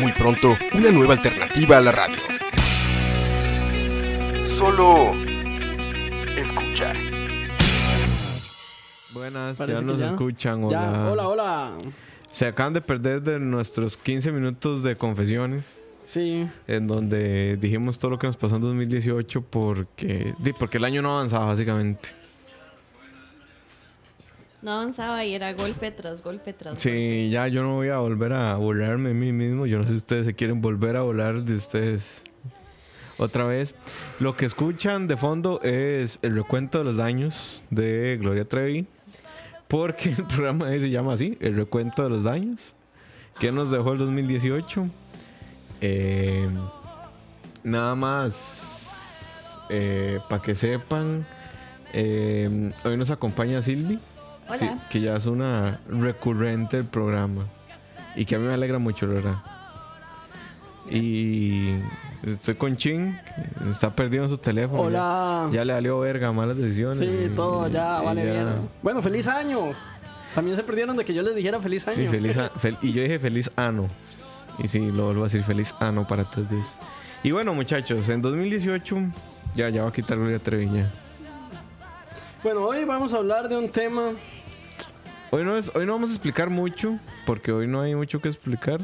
Muy pronto, una nueva alternativa a la radio. Solo escucha. Buenas, Parece ya nos ya. escuchan. Ya, Hola. hola, hola. Se acaban de perder de nuestros 15 minutos de confesiones, Sí, en donde dijimos todo lo que nos pasó en 2018 porque, di, porque el año no avanzaba, básicamente. No avanzaba y era golpe tras golpe tras golpe. Sí, ya yo no voy a volver a burlarme de mí mismo. Yo no sé si ustedes se quieren volver a volar de ustedes otra vez. Lo que escuchan de fondo es el recuento de los daños de Gloria Trevi. Porque el programa se llama así, el recuento de los daños. Que nos dejó el 2018. Eh, nada más para que sepan. eh, hoy nos acompaña Silvi. Hola. Sí, que ya es una recurrente del programa. Y que a mí me alegra mucho, la verdad. Y estoy con Chin, está perdido en su teléfono. hola. Ya, ya le valió verga, malas decisiones. Sí, todo ya y vale ya- bien. Bueno, feliz año. También se perdieron de que yo les dijera feliz año. Sí, feliz a- fel- y yo dije feliz ano. Y sí, lo vuelvo a decir feliz ano para todos. Y bueno, muchachos, en 2018 ya, ya va a quitar Gloria Trevi ya. Bueno, hoy vamos a hablar de un tema. Hoy no, es, hoy no vamos a explicar mucho, porque hoy no hay mucho que explicar.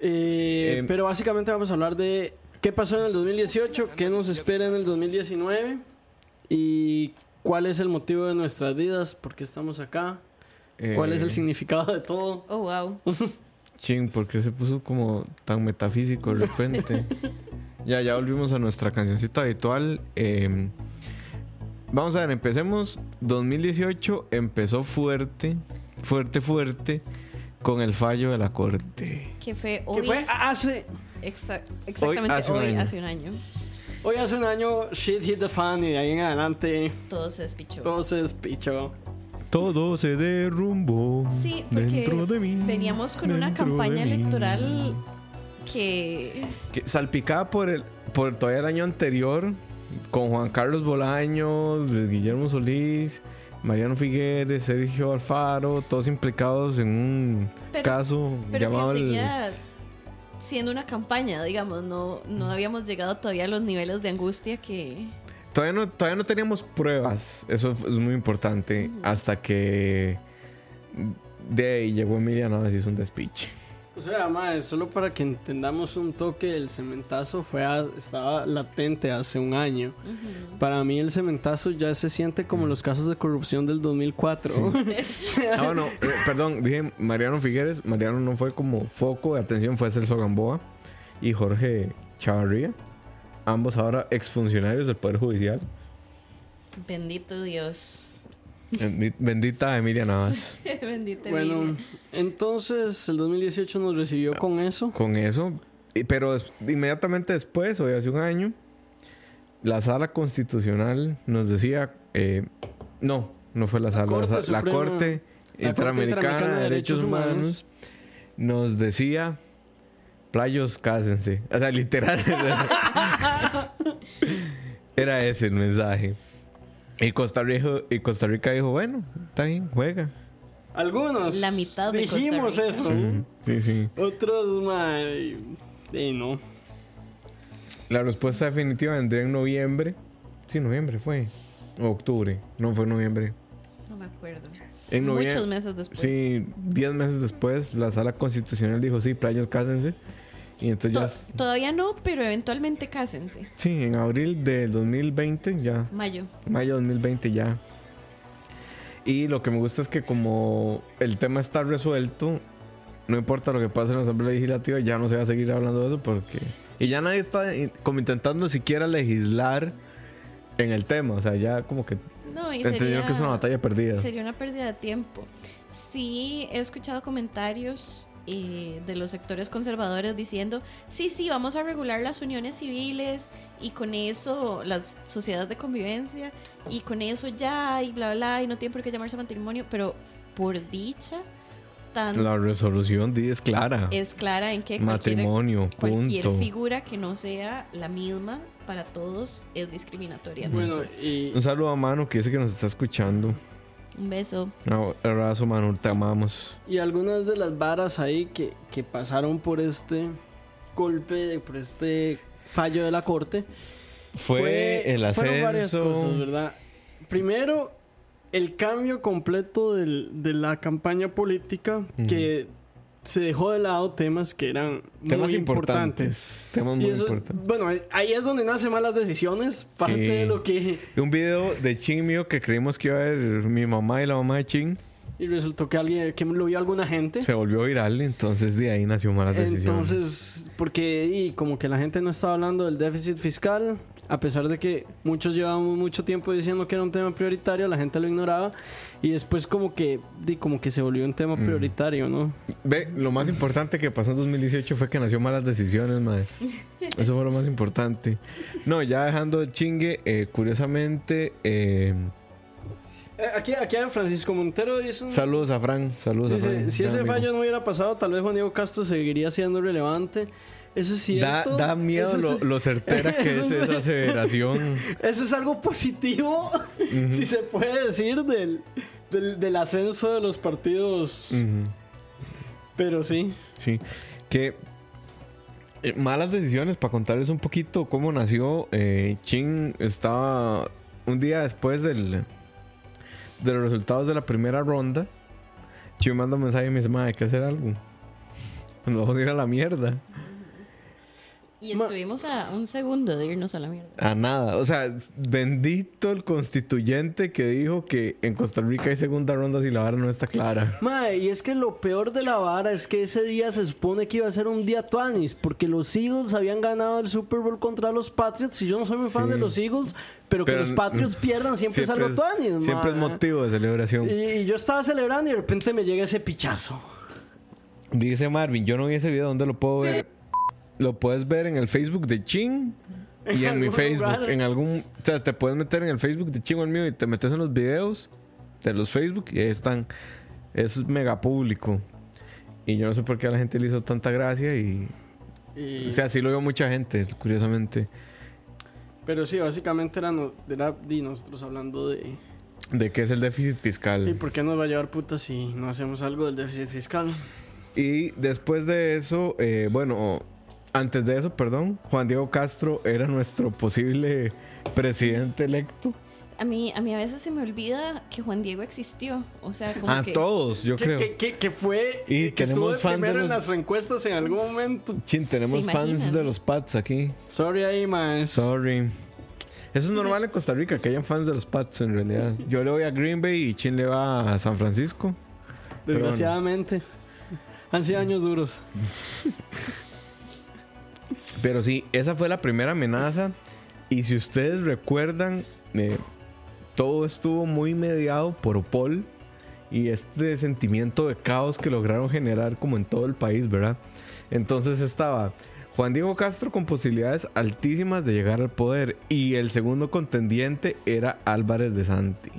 eh, Em. pero básicamente vamos a hablar de qué pasó en el 2018, qué nos espera en el 2019 y cuál es el motivo de nuestras vidas, por qué estamos acá, cuál es el Eh, significado de todo. Oh, wow. Ching, porque se puso como tan metafísico de repente. ya, ya volvimos a nuestra cancioncita habitual. Eh, vamos a ver, empecemos. 2018 empezó fuerte, fuerte, fuerte, con el fallo de la corte. Que fue Que hoy. fue hace, exa- exactamente hace un hoy, hace un año. hoy hace un año, shit hit the fan y de ahí en adelante Todo se despichó. todo se despichó. Todo se derrumbó Sí, porque dentro de mí. veníamos con una campaña electoral que. Que salpicada por el por todavía el año anterior con Juan Carlos Bolaños, Luis Guillermo Solís, Mariano Figueres, Sergio Alfaro, todos implicados en un Pero- caso Pero llamado que el- seguía siendo una campaña, digamos. No, no habíamos llegado todavía a los niveles de angustia que. todavía no todavía no teníamos pruebas, eso es muy importante hasta que de ahí llegó Emilia Navas y hizo un despiche. O sea, mae, solo para que entendamos un toque, el cementazo fue a- estaba latente hace un año. Para mí el cementazo ya se siente como los casos de corrupción del 2004. Ah, bueno, eh, perdón, dije Mariano Figueres. Mariano no fue como foco de atención, fue Celso Gamboa y Jorge Chavarría. Ambos ahora exfuncionarios del Poder Judicial. Bendito Dios. Bendi- Bendita Emilia Navas. Bendito bueno, Emilia. entonces el 2018 nos recibió con eso. Con eso, pero inmediatamente después, hoy hace un año, la sala constitucional nos decía, eh, no, no fue la sala, la, Corte sa- la Suprema- Corte la Corte Interamericana de Derechos Humanos nos decía, playos, cásense. O sea, literal. Era ese el mensaje. Y Costa, Rica, y Costa Rica dijo, bueno, está bien, juega. Algunos La mitad de Costa dijimos Rica. eso. Sí, sí. Otros, mae, y no. La respuesta definitiva vendría en noviembre. Sí, noviembre fue. O octubre. No fue noviembre. No me acuerdo. En Muchos meses después. Sí, diez meses después, la sala constitucional dijo, sí, playos, cásense. Y entonces To- ya... todavía no, pero eventualmente cásense. Sí, en abril del 2020 ya. Mayo. Mayo 2020 ya. Y lo que me gusta es que como el tema está resuelto, no importa lo que pase en la Asamblea Legislativa, ya no se va a seguir hablando de eso porque... Y ya nadie está como intentando siquiera legislar en el tema. O sea, ya como que No, y entendieron sería- que es una batalla perdida. Sería una pérdida de tiempo. Sí, he escuchado comentarios eh, de los sectores conservadores diciendo, sí, sí, vamos a regular las uniones civiles y con eso las sociedades de convivencia y con eso ya y bla, bla, y no tiene por qué llamarse matrimonio, pero por dicha, tan La resolución es clara. es clara en que cualquier, Matrimonio, cualquier punto. figura que no sea la misma para todos es discriminatoria. Bueno, Entonces, y Un saludo a Manu que dice que nos está escuchando. Un beso. Un abrazo, Manu, te amamos. Y algunas de las varas ahí que, que pasaron por este golpe, por este fallo de la corte. Fue, el fueron varias ascenso. cosas, ¿verdad? Primero, el cambio completo del- de la campaña política que se dejó de lado temas que eran Temas muy importantes. Temas muy eso- importantes. Bueno, ahí es donde nacen malas decisiones. Parte Sí. de lo que. Un video de Ching mío que creímos que iba a ver mi mamá y la mamá de Ching Y resultó que alguien que lo vio alguna gente. se volvió viral, entonces de ahí nació malas decisiones. Entonces, porque y como que la gente no estaba hablando del déficit fiscal, a pesar de que muchos llevábamos mucho tiempo diciendo que era un tema prioritario, la gente lo ignoraba y después como que di, como que se volvió un tema prioritario, ¿no? Ve, lo más importante que pasó en 2018 fue que nació malas decisiones, madre. Eso fue lo más importante. No, ya dejando el chingue, eh, curiosamente, eh, Aquí, aquí Francisco Montero dice, un- saludos a Fran, saludos a dice, Fran. si ese amigo. fallo no hubiera pasado, tal vez Juan Diego Castro seguiría siendo relevante. Eso es Da, cierto. da miedo Eso lo, lo certera que es esa aseveración. Eso es algo positivo, si se puede decir, del, del, del ascenso de los partidos. Pero sí. Sí, que eh, malas decisiones para contarles un poquito cómo nació. Eh, Chin estaba un día después del de los resultados de la primera ronda. Chin manda un mensaje y me dice, "Mae, hay que hacer algo. Nos vamos a ir a la mierda. Y Ma- estuvimos a un segundo de irnos a la mierda. A nada. O sea, bendito el constituyente que dijo que en Costa Rica hay segunda ronda si la vara no está clara. Mae, y es que lo peor de la vara es que ese día se supone que iba a ser un día tuanis, porque los Eagles habían ganado el Super Bowl contra los Patriots, y yo no soy muy fan Sí. de los Eagles, pero, Pero, que los Patriots pierdan siempre, es algo tuanis, siempre es motivo de celebración. Y yo estaba celebrando y de repente me llega ese pichazo. Dice Marvin, yo no vi ese video, ¿dónde lo puedo ver? Lo puedes ver en el Facebook de Chin y en mi Facebook. En algún. O sea, te puedes meter en el Facebook de Chin o el mío y te metes en los videos de los Facebook y ahí están. Es mega público. Y yo no sé por qué a la gente le hizo tanta gracia y. Y- O sea, sí lo vio mucha gente, curiosamente. pero sí, básicamente era, no- era di, nosotros hablando de... De qué es el déficit ¿Y fiscal. por qué nos va a llevar puta si no hacemos algo del déficit fiscal? Y después de eso, eh, bueno, antes de eso, perdón, Juan Diego Castro era nuestro posible presidente electo. A mí, a mí a veces se me olvida que Juan Diego existió. O sea, como A que... todos, yo Que, creo. que, que, que fue... Y que estuvo tenemos de fan de primero en las encuestas en algún momento. Chin, tenemos ¿Se fans de los Pats aquí. Sorry ahí, man. Sorry. Eso es normal en Costa Rica, que hayan fans de los Pats en realidad. Yo le voy a Green Bay y Chin le va a San Francisco. Bueno. Desgraciadamente. Han sido años duros. Pero sí, esa fue la primera amenaza. Y si ustedes recuerdan, eh, todo estuvo muy mediado por Opol y este sentimiento de caos que lograron generar como en todo el país, ¿verdad? Entonces estaba Juan Diego Castro con posibilidades altísimas de llegar al poder y el segundo contendiente era Álvarez de Santi.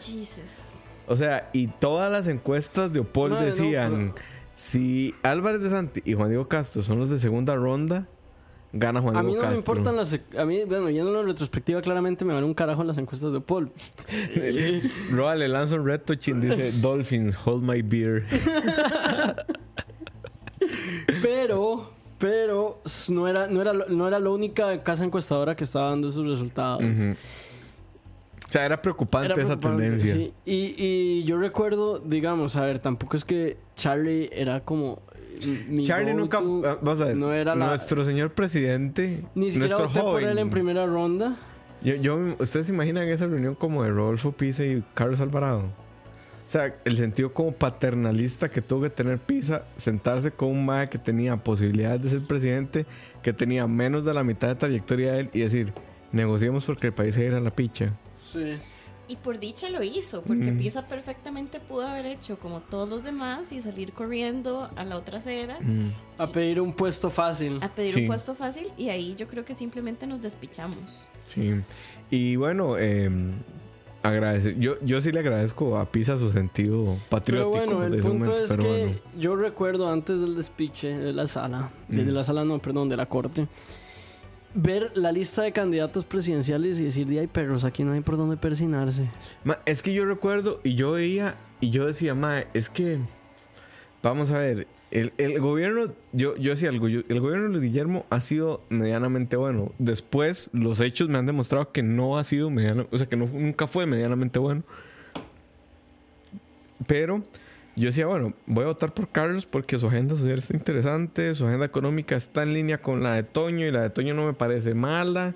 Jesus. O sea, y todas las encuestas de Opol no, decían, pero- si Álvarez de Santi y Juan Diego Castro son los de segunda ronda, gana Juan A mí no Castro. me importan las... A mí, bueno, yendo en retrospectiva, claramente me vale un carajo las encuestas de Paul. Roa le lanza un reto, Chin dice, Dolphins, hold my beer. Pero... Pero no era, no, era, no era la única casa encuestadora que estaba dando esos resultados. O sea, era preocupante Era esa tendencia. sí. Y, y yo recuerdo, digamos, a ver, tampoco es que Charlie era como. Mi Charlie nunca, ah, vamos a ver, no era la- nuestro señor presidente, Ni siquiera nuestro voté por él en primera ronda. Yo, yo- ¿Ustedes se imaginan esa reunión como de Rodolfo Pisa y Carlos Alvarado? O sea, el sentido como paternalista que tuvo que tener Pisa, sentarse con un mae que tenía posibilidades de ser presidente, que tenía menos de la mitad de trayectoria de él y decir, negociemos porque el país se irá a la picha. Sí. Y por dicha lo hizo, porque Pisa perfectamente pudo haber hecho como todos los demás y salir corriendo a la otra acera A pedir un puesto fácil. a pedir Sí. un puesto fácil y ahí yo creo que simplemente nos despichamos. Sí. Y bueno, eh, agradece- yo, yo sí le agradezco a Pisa su sentido Pero patriótico bueno, de el punto momento, es pero que bueno. yo recuerdo antes del despiche de la sala, de, de la sala no, perdón, de la corte, ver la lista de candidatos presidenciales y decir, "Di, ay perros, aquí no hay por dónde persinarse. Es que yo recuerdo y yo veía y yo decía, ma, es que vamos a ver, el, el gobierno, yo, yo decía algo, el gobierno de Guillermo ha sido medianamente bueno. Después, los hechos me han demostrado que no ha sido mediano, o sea, que no, nunca fue medianamente bueno. Pero yo decía, bueno, voy a votar por Carlos porque su agenda social está interesante, su agenda económica está en línea con la de Toño y la de Toño no me parece mala.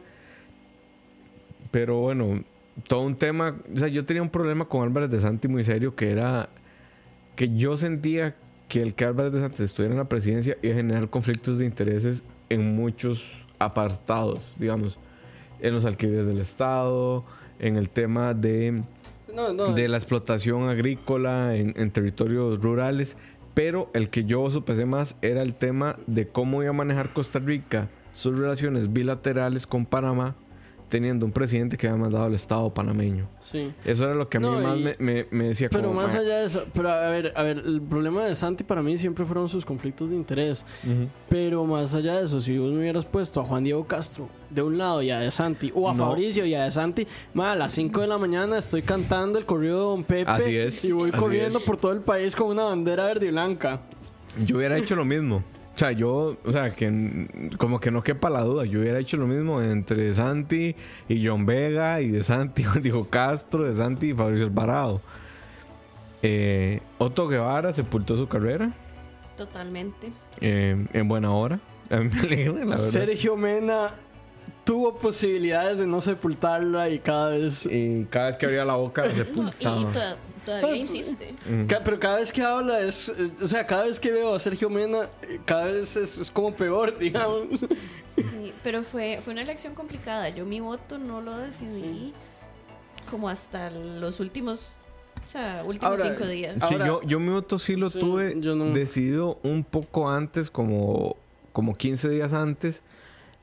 Pero bueno, todo un tema. O sea, yo tenía un problema con Álvarez de Santi muy serio que era que yo sentía que el que Álvarez de Santi estuviera en la presidencia iba a generar conflictos de intereses en muchos apartados, digamos, en los alquileres del Estado, en el tema de, De la explotación agrícola en, en territorios rurales. Pero el que yo sopesé más era el tema de cómo iba a manejar Costa Rica sus relaciones bilaterales con Panamá, teniendo un presidente que había mandado al Estado panameño. sí. Eso era lo que a mí No, más y- me, me- me decía Pero como, más "Ma, allá de eso, pero a ver, a ver, el problema de Santi para mí siempre fueron sus conflictos de interés. Pero más allá de eso, si vos me hubieras puesto a Juan Diego Castro de un lado y a De Santi, o a No. Fabricio y a De Santi, ma, a las 5 de la mañana estoy cantando el corrido de Don Pepe. Así es, Y voy corriendo es. por todo el país con una bandera verde y blanca. Yo hubiera hecho lo mismo. O sea, yo, o sea, que como que no quepa la duda, yo hubiera hecho lo mismo entre Santi y John Vega y de Santi, dijo Castro, de Santi y Fabricio Alvarado. Eh, Otto Guevara sepultó su carrera Totalmente. eh, en buena hora. A mí me alegra, la verdad. Sergio Mena tuvo posibilidades de no sepultarla y cada vez. Y cada vez que abría la boca la No, y, y sepultaba. toda- todavía insiste. Ca- Pero cada vez que habla es. eh, O sea, cada vez que veo a Sergio Mena, eh, cada vez es, es como peor, digamos. Sí, pero fue, fue una elección complicada. Yo mi voto no lo decidí como hasta los últimos, o sea, últimos Ahora, cinco días. Sí, Ahora- yo, yo mi voto sí lo Sí, tuve yo no. decidido un poco antes, como, como 15 días antes.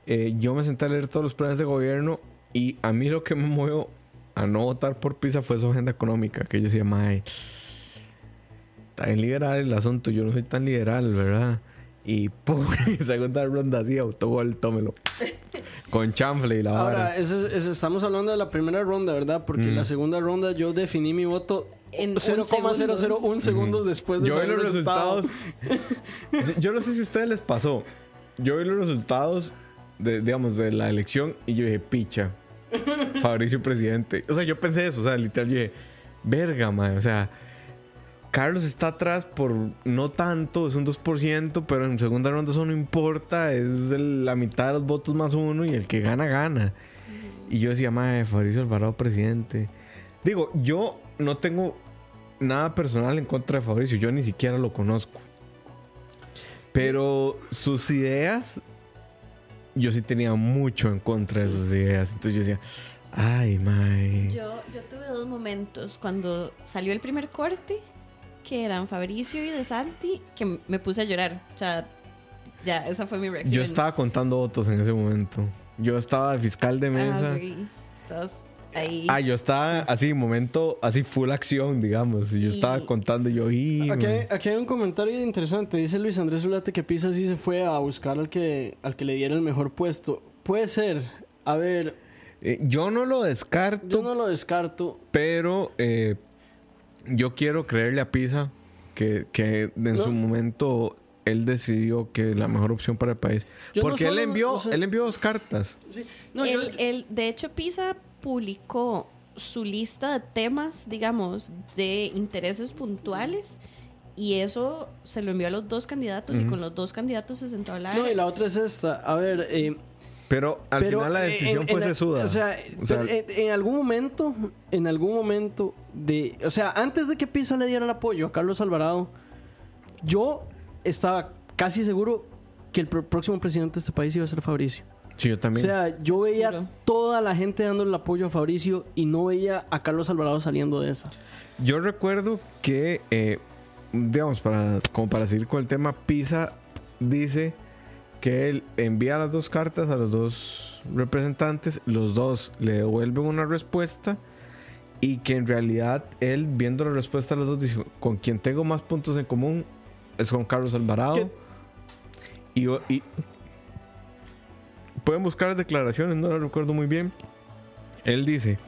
Eh, yo me senté a leer todos los planes de gobierno y a mí lo que me movió a no votar por PISA fue su agenda económica, que yo decía, mae, está bien liberal el asunto, yo no soy tan liberal, ¿verdad? Y pum, segunda ronda así, autogol, tómelo. Con chanfle y la Ahora, vara. ese- ese- estamos hablando de la primera ronda, ¿verdad? Porque Mm. la segunda ronda yo definí mi voto En un 0,001 segundos después de Yo vi los resultados. yo, yo no sé si a ustedes les pasó. Yo vi los resultados de, digamos, de la elección y yo dije, picha. Fabricio presidente. O sea, yo pensé eso. O sea, literal, dije, verga, man. O sea, Carlos está atrás por no tanto, es un 2%, pero en segunda ronda eso no importa. Es la mitad de los votos más uno y el que gana, gana. Y yo decía, madre, Fabricio Alvarado presidente. Digo, yo no tengo nada personal en contra de Fabricio. Yo ni siquiera lo conozco. Pero sus ideas, yo sí tenía mucho en contra de sus ideas. Entonces yo decía, ay, mae. Yo, yo tuve dos momentos. Cuando salió el primer corte, que eran Fabricio y De Santi, que me puse a llorar. O sea, ya, esa fue mi reacción. Yo estaba contando votos en ese momento. Yo estaba de fiscal de Ah, mesa. Estabas ahí. Ah, yo estaba así, momento, así full acción, digamos. Y yo Y- estaba contando yo, y. Aquí hay, aquí hay un comentario interesante. Dice Luis Andrés Zulate que Pisa sí se fue a buscar al que, al que le diera el mejor puesto. Puede ser. A ver, Eh, yo no lo descarto, yo no lo descarto. pero eh, yo quiero creerle a Pisa que, que en No. su momento él decidió que la mejor opción para el país. Yo no Porque él envió, él envió dos cartas. Sí. No, yo- Él- él- de hecho, PISA publicó su lista de temas, digamos, de intereses puntuales. Y eso se lo envió a los dos candidatos y con los dos candidatos se sentó a hablar. no, y la otra es esta. A ver, eh, Pero al Pero, final la decisión en- fue en sesuda. O sea, O sea, pero en, en algún momento, en algún momento de, o sea, antes de que Pisa le diera el apoyo a Carlos Alvarado, yo estaba casi seguro que el pr- próximo presidente de este país iba a ser Fabricio. Sí, yo O sea, yo veía toda la gente dándole el apoyo a Fabricio y no veía a Carlos Alvarado saliendo de esa. Yo recuerdo que, eh, digamos, para, como para seguir con el tema, Pisa dice que él envía las dos cartas a los dos representantes, los dos le devuelven una respuesta y que en realidad él, viendo la respuesta de los dos, dice, con quien tengo más puntos en común es con Carlos Alvarado. ¿Qué? Y, yo- y pueden buscar las declaraciones, no lo recuerdo muy bien. Él dice,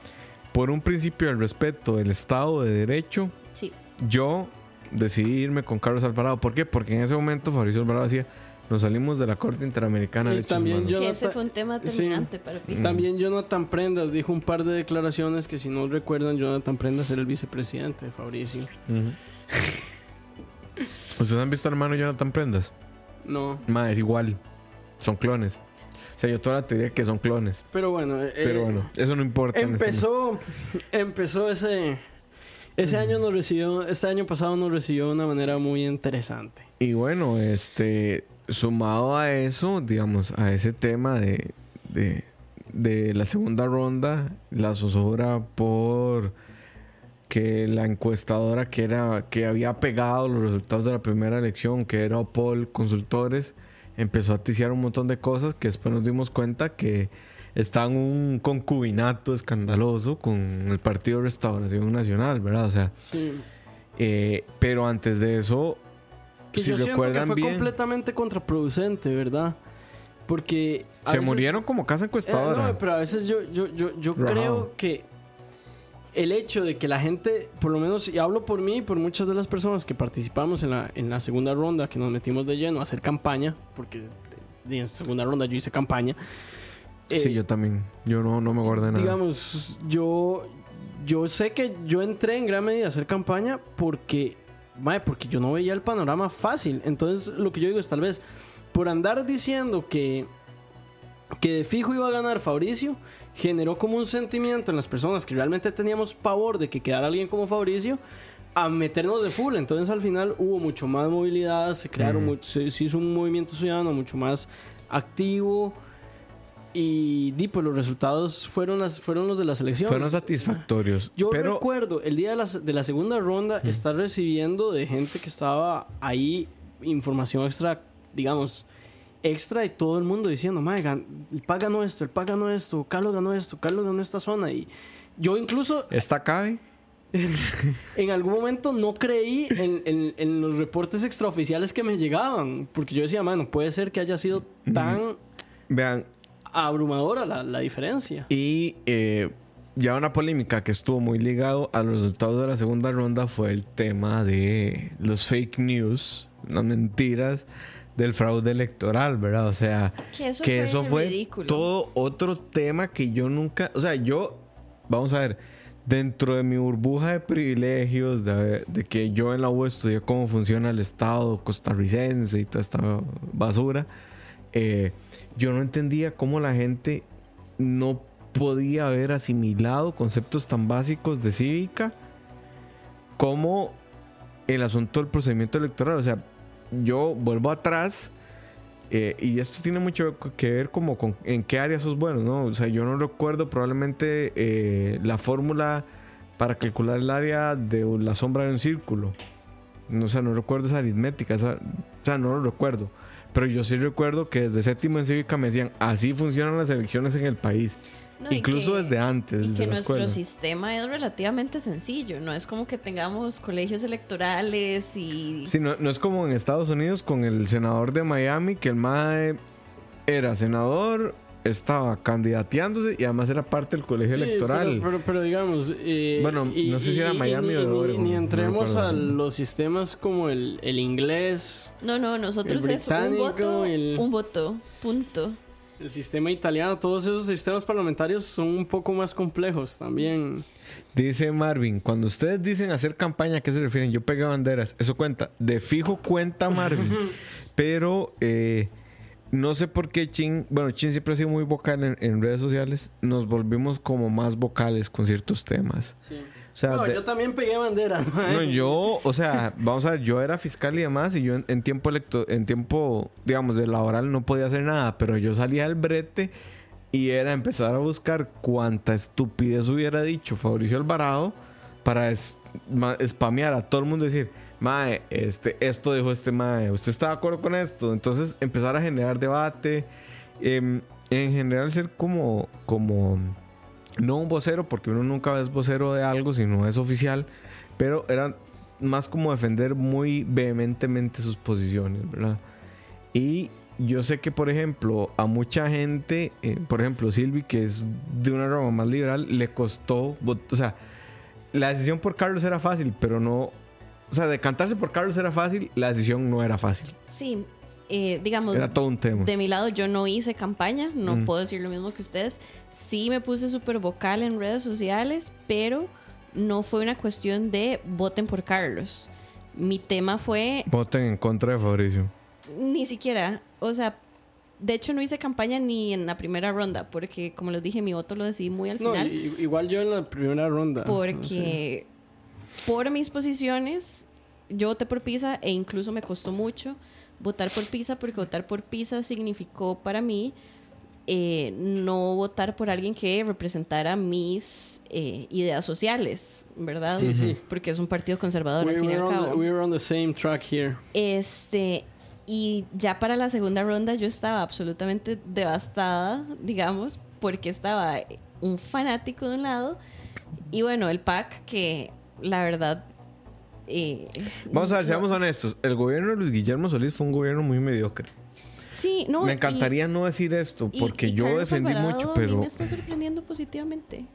por un principio del respeto del Estado de Derecho, Sí. yo decidí irme con Carlos Alvarado. ¿Por qué? Porque en ese momento Fabricio Alvarado decía, nos salimos de la Corte Interamericana de Y también Que ese Jonathan- fue un tema sí. determinante para Pisa. También Jonathan Prendas dijo un par de declaraciones que si no recuerdan, Jonathan Prendas era el vicepresidente de Fabricio. ¿Ustedes han visto al hermano Jonathan Prendas? No, Ma, es igual. Son clones. O sea, yo toda la teoría que son clones. pero bueno. eh, Pero bueno, eso no importa. Empezó, empezó ese... Ese año nos recibió, este año pasado nos recibió de una manera muy interesante. Y bueno, este, sumado a eso, digamos, a ese tema de, de, de la segunda ronda, la zozobra por que la encuestadora que era que había pegado los resultados de la primera elección, que era Opol Consultores, empezó a ticiar un montón de cosas que después nos dimos cuenta que está en un concubinato escandaloso con el Partido Restauración Nacional, ¿verdad? O sea, Sí. eh, pero antes de eso, Que si yo siento que recuerdan fue bien, completamente contraproducente, ¿verdad? Porque... se veces- murieron como casa Eh, encuestadora. no, pero a veces yo, yo, yo, creo que el hecho de que la gente, por lo menos, y hablo por mí y por muchas de las personas que participamos en la, en la segunda ronda, que nos metimos de lleno a hacer campaña, porque en la segunda ronda yo hice campaña. eh, sí, yo también. Yo no, no me guardé nada. digamos, yo, yo sé que yo entré en gran medida a hacer campaña porque, mae, porque yo no veía el panorama fácil. Entonces, lo que yo digo es tal vez por andar diciendo que, que de fijo iba a ganar Fabricio, generó como un sentimiento en las personas que realmente teníamos pavor de que quedara alguien como Fabricio a meternos de full. Entonces, al final hubo mucho más movilidad, se crearon, much- se, se hizo un movimiento ciudadano mucho más activo. Y di, pues los resultados fueron, las, fueron los de las elecciones. Fueron satisfactorios. Yo pero recuerdo el día de la, de la segunda ronda estar recibiendo de gente que estaba ahí información extra, digamos, extra y todo el mundo diciendo, "Mae, el PAC ganó esto, el PAC ganó esto, Carlos ganó esto, Carlos ganó esta zona. Y yo incluso esta cabe. en algún momento no creí en, en- en los reportes extraoficiales que me llegaban, porque yo decía, mano, puede ser que haya sido tan Vean, abrumadora la, la diferencia. y eh, ya una polémica que estuvo muy ligado a los resultados de la segunda ronda fue el tema de los fake news, las mentiras del fraude electoral, ¿verdad? O sea, Que eso que fue eso fue ridículo. todo otro tema que yo nunca, o sea, yo, vamos a ver, dentro de mi burbuja de privilegios, de, de que yo en la U estudié cómo funciona el Estado costarricense y toda esta basura, eh, yo no entendía cómo la gente no podía haber asimilado conceptos tan básicos de cívica como el asunto del procedimiento electoral. O sea, yo vuelvo atrás eh, y esto tiene mucho que ver como con en qué área sos bueno, ¿no? O sea, yo no recuerdo probablemente eh, la fórmula para calcular el área de la sombra de un círculo. No, sea, no recuerdo esa aritmética, o sea, no lo recuerdo. Pero yo sí recuerdo que desde séptimo en cívica me decían, así funcionan las elecciones en el país. No, y Incluso que- desde antes, Y desde que la nuestro escuela. sistema es relativamente sencillo, no es como que tengamos colegios electorales y... Sí, no, no es como en Estados Unidos con el senador de Miami, que el MAE era senador, estaba candidateándose y además era parte del colegio Sí, electoral. Pero, pero- pero digamos. eh, Bueno, no sé si era Miami ni, o Oregon, Ni no entremos recuerdo. a los sistemas como el, el inglés, No, no, nosotros El es un británico, voto, el- un voto, punto. El sistema italiano, todos esos sistemas parlamentarios son un poco más complejos también. Dice Marvin, cuando ustedes dicen hacer campaña, ¿a qué se refieren? Yo pegué banderas. Eso cuenta. De fijo cuenta Marvin. Pero eh, no sé por qué Chin, bueno, Chin siempre ha sido muy vocal en, en redes sociales. Nos volvimos como más vocales con ciertos temas. Sí. O sea, No, de- yo también pegué bandera. mae. no, yo, o sea, vamos a ver, yo era fiscal y demás, y yo en, en tiempo electo, en tiempo, digamos, de laboral no podía hacer nada, pero yo salía del brete y era empezar a buscar cuánta estupidez hubiera dicho Fabricio Alvarado para es- ma- spamear a todo el mundo y decir, Mae, este, esto dijo este Mae, ¿usted está de acuerdo con esto? Entonces empezar a generar debate, em, en general ser como, como, no un vocero, porque uno nunca es vocero de algo, sino es oficial, pero era más como defender muy vehementemente sus posiciones, ¿verdad? Y yo sé que, por ejemplo, a mucha gente, eh, por ejemplo, Silvi, que es de una rama más liberal, le costó, o sea, la decisión por Carlos era fácil, pero no, o sea, decantarse por Carlos era fácil, la decisión no era fácil, Sí, eh, digamos, era todo un tema. de mi lado yo no hice campaña, no Mm. puedo decir lo mismo que ustedes. Sí me puse súper vocal en redes sociales, pero no fue una cuestión de voten por Carlos. Mi tema fue Voten en contra de Fabricio. ni siquiera, o sea, de hecho no hice campaña ni en la primera ronda, porque como les dije, mi voto lo decidí muy al No, final. igual yo en la primera ronda. porque por mis posiciones yo voté por Pisa e incluso me costó mucho votar por Pisa porque votar por Pisa significó para mí eh, no votar por alguien que representara mis eh, ideas sociales, ¿verdad? Sí, sí. Porque es un partido conservador al We fin y were, al on the, cabo. we were on the same track here. Este, y ya para la segunda ronda yo estaba absolutamente devastada, digamos, porque estaba un fanático de un lado y bueno, el PAC que la verdad... eh, Vamos a ver, no- seamos honestos. El gobierno de Luis Guillermo Solís fue un gobierno muy mediocre. Sí, no. Me y- encantaría no decir esto, porque y yo defendí mucho, A mí pero me está sorprendiendo positivamente.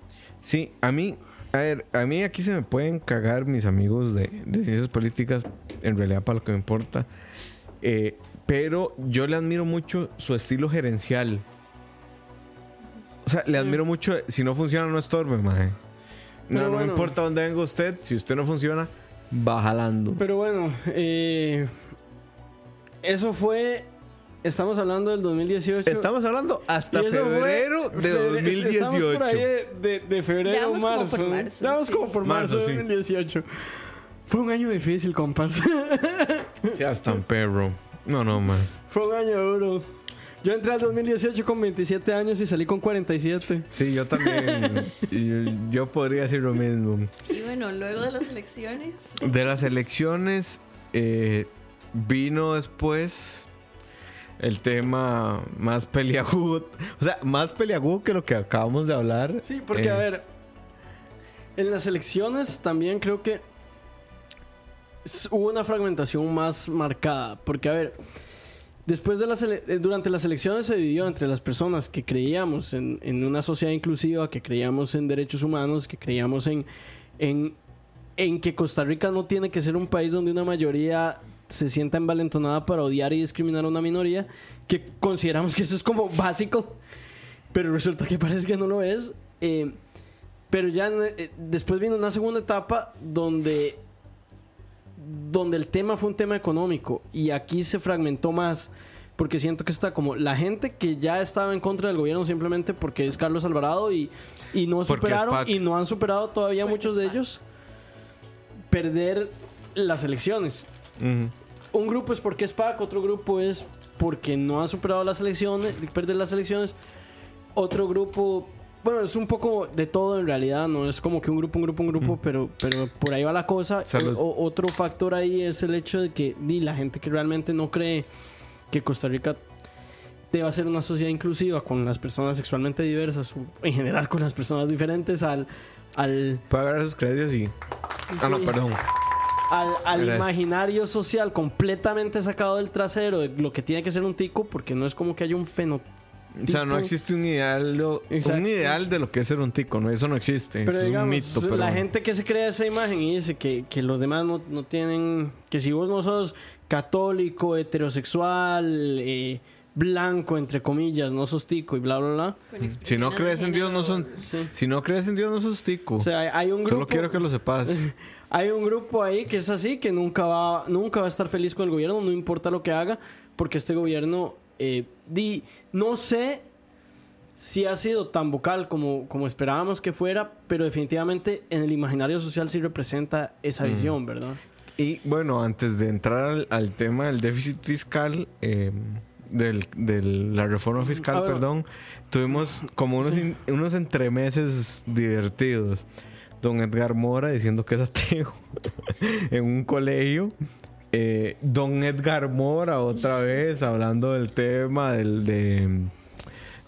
sí, a mí, a ver, a mí aquí se me pueden cagar mis amigos de, de ciencias políticas, en realidad para lo que me importa. Eh, pero yo le admiro mucho su estilo gerencial. O sea, le admiro mucho, si no funciona, no estorbe, maje. No, Pero no me bueno. importa dónde venga usted, si usted no funciona, va jalando. Pero bueno, eh, eso fue. Estamos hablando del 2018. Estamos hablando hasta eso fue febrero de febre- Estamos 2018. por ahí de, de- de febrero Ya vamos como marzo. por marzo, sí. como por marzo, Marzo, de sí. 2018. Fue un año difícil, compas. Ya tan perro. No, no, man. Fue un año duro. Yo entré al 2018 con 27 años y salí con 47. Sí, yo también. yo, yo podría decir lo mismo. Y bueno, luego de las elecciones, De las elecciones, eh, vino después el tema más peliagudo. O sea, más peliagudo que lo que acabamos de hablar. Sí, porque Eh, a ver, en las elecciones también creo que hubo una fragmentación más marcada, porque a ver, después de las eh, durante las elecciones se dividió entre las personas que creíamos en, en una sociedad inclusiva, que creíamos en derechos humanos, que creíamos en, en, en que Costa Rica no tiene que ser un país donde una mayoría se sienta envalentonada para odiar y discriminar a una minoría, que consideramos que eso es como básico pero resulta que parece que no lo es. Eh, pero ya eh, después vino una segunda etapa donde, donde el tema fue un tema económico y aquí se fragmentó más. Porque siento que está como la gente que ya estaba en contra del gobierno simplemente porque es Carlos Alvarado y, y no Porque superaron y no han superado todavía Porque muchos de ellos perder las elecciones. Un grupo es porque es PAC, otro grupo es porque no han superado las elecciones, perder las elecciones. Otro grupo, bueno, es un poco de todo en realidad, no es como que un grupo, un grupo, un grupo, pero, pero por ahí va la cosa. O- o- otro factor ahí es el hecho de que di, la gente que realmente no cree que Costa Rica deba ser una sociedad inclusiva con las personas sexualmente diversas, o en general con las personas diferentes, al, al, Puede agarrar sus creencias y. Ah, no, perdón. al, al imaginario social completamente sacado del trasero de lo que tiene que ser un tico, porque no es como que haya un fenotipo. O sea, no existe un ideal, un ideal de lo que es ser un tico, ¿no? Eso no existe. Pero eso digamos, es un mito. Pero la gente que se crea esa imagen y dice que, que los demás no, no tienen, que si vos no sos católico, heterosexual, eh, blanco, entre comillas, no sos tico y bla, bla, bla. Si no crees en Dios, no son. Sí. Si no crees en Dios, no sos tico. O sea, hay- hay un grupo... Solo quiero que lo sepas. Hay un grupo ahí que es así, que nunca va, nunca va a estar feliz con el gobierno, no importa lo que haga, porque este gobierno, eh, di, no sé sí ha sido tan vocal como, como esperábamos que fuera, pero definitivamente en el imaginario social sí representa esa visión, ¿verdad? Y bueno, antes de entrar al, al tema del déficit fiscal, eh, de la reforma fiscal, Ah, bueno. perdón, tuvimos como unos, in- unos entremeses divertidos. Don Edgar Mora diciendo que es ateo en un colegio. Eh, don Edgar Mora otra vez hablando del tema del, de,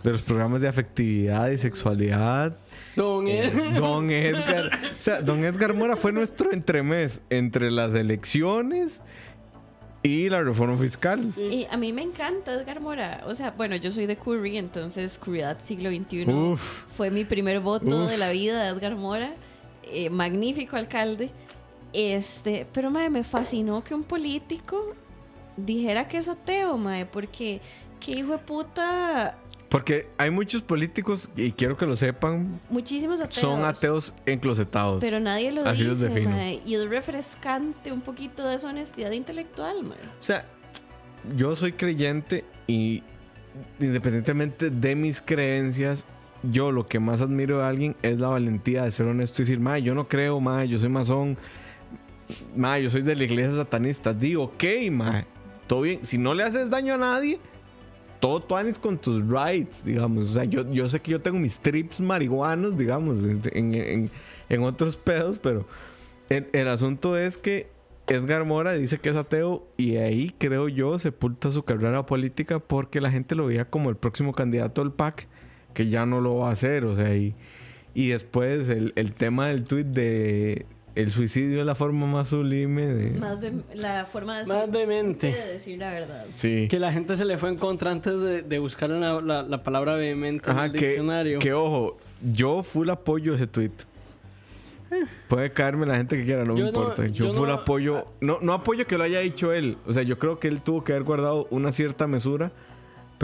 de los programas de afectividad y sexualidad. Don Eh, Don Edgar. O sea, Don Edgar Mora fue nuestro entremés entre las elecciones y la reforma fiscal. Y a mí me encanta Edgar Mora. O sea, bueno, yo soy de Curry, entonces Curriedad siglo XXI Uf. fue mi primer voto Uf. de la vida de Edgar Mora. Eh, magnífico alcalde. Este, pero mae, me fascinó que un político dijera que es ateo, mae, porque qué hijo de puta, Porque hay muchos políticos, y quiero que lo sepan, muchísimos ateos. son ateos enclosetados. Pero nadie lo Así dice, los mae, y es refrescante un poquito de esa honestidad intelectual, mae. O sea, yo soy creyente y independientemente de mis creencias, yo lo que más admiro de alguien es la valentía de ser honesto y decir, ma, yo no creo, ma, yo soy masón, ma, yo soy de la iglesia satanista. Digo, ok, ma, todo bien. Si no le haces daño a nadie, todo tú haces con tus rights, digamos. O sea, yo, yo sé que yo tengo mis trips marihuanos, digamos, este, en, en- en otros pedos, pero el, el asunto es que Edgar Mora dice que es ateo y ahí creo yo sepulta su carrera política porque la gente lo veía como el próximo candidato del PAC que ya no lo va a hacer, o sea, y, y después el, el tema del tuit de el suicidio es la forma más sublime de... Más la forma de, Más vehemente. de decir la verdad. Sí. Que la gente se le fue en contra antes de, de buscar la, la- la palabra vehemente en Ajá, el que, diccionario. que ojo, yo full apoyo ese tweet. Puede caerme la gente que quiera, no Yo me no- importa. Yo, yo full no- apoyo. No, no apoyo que lo haya dicho él. O sea, yo creo que él tuvo que haber guardado una cierta mesura.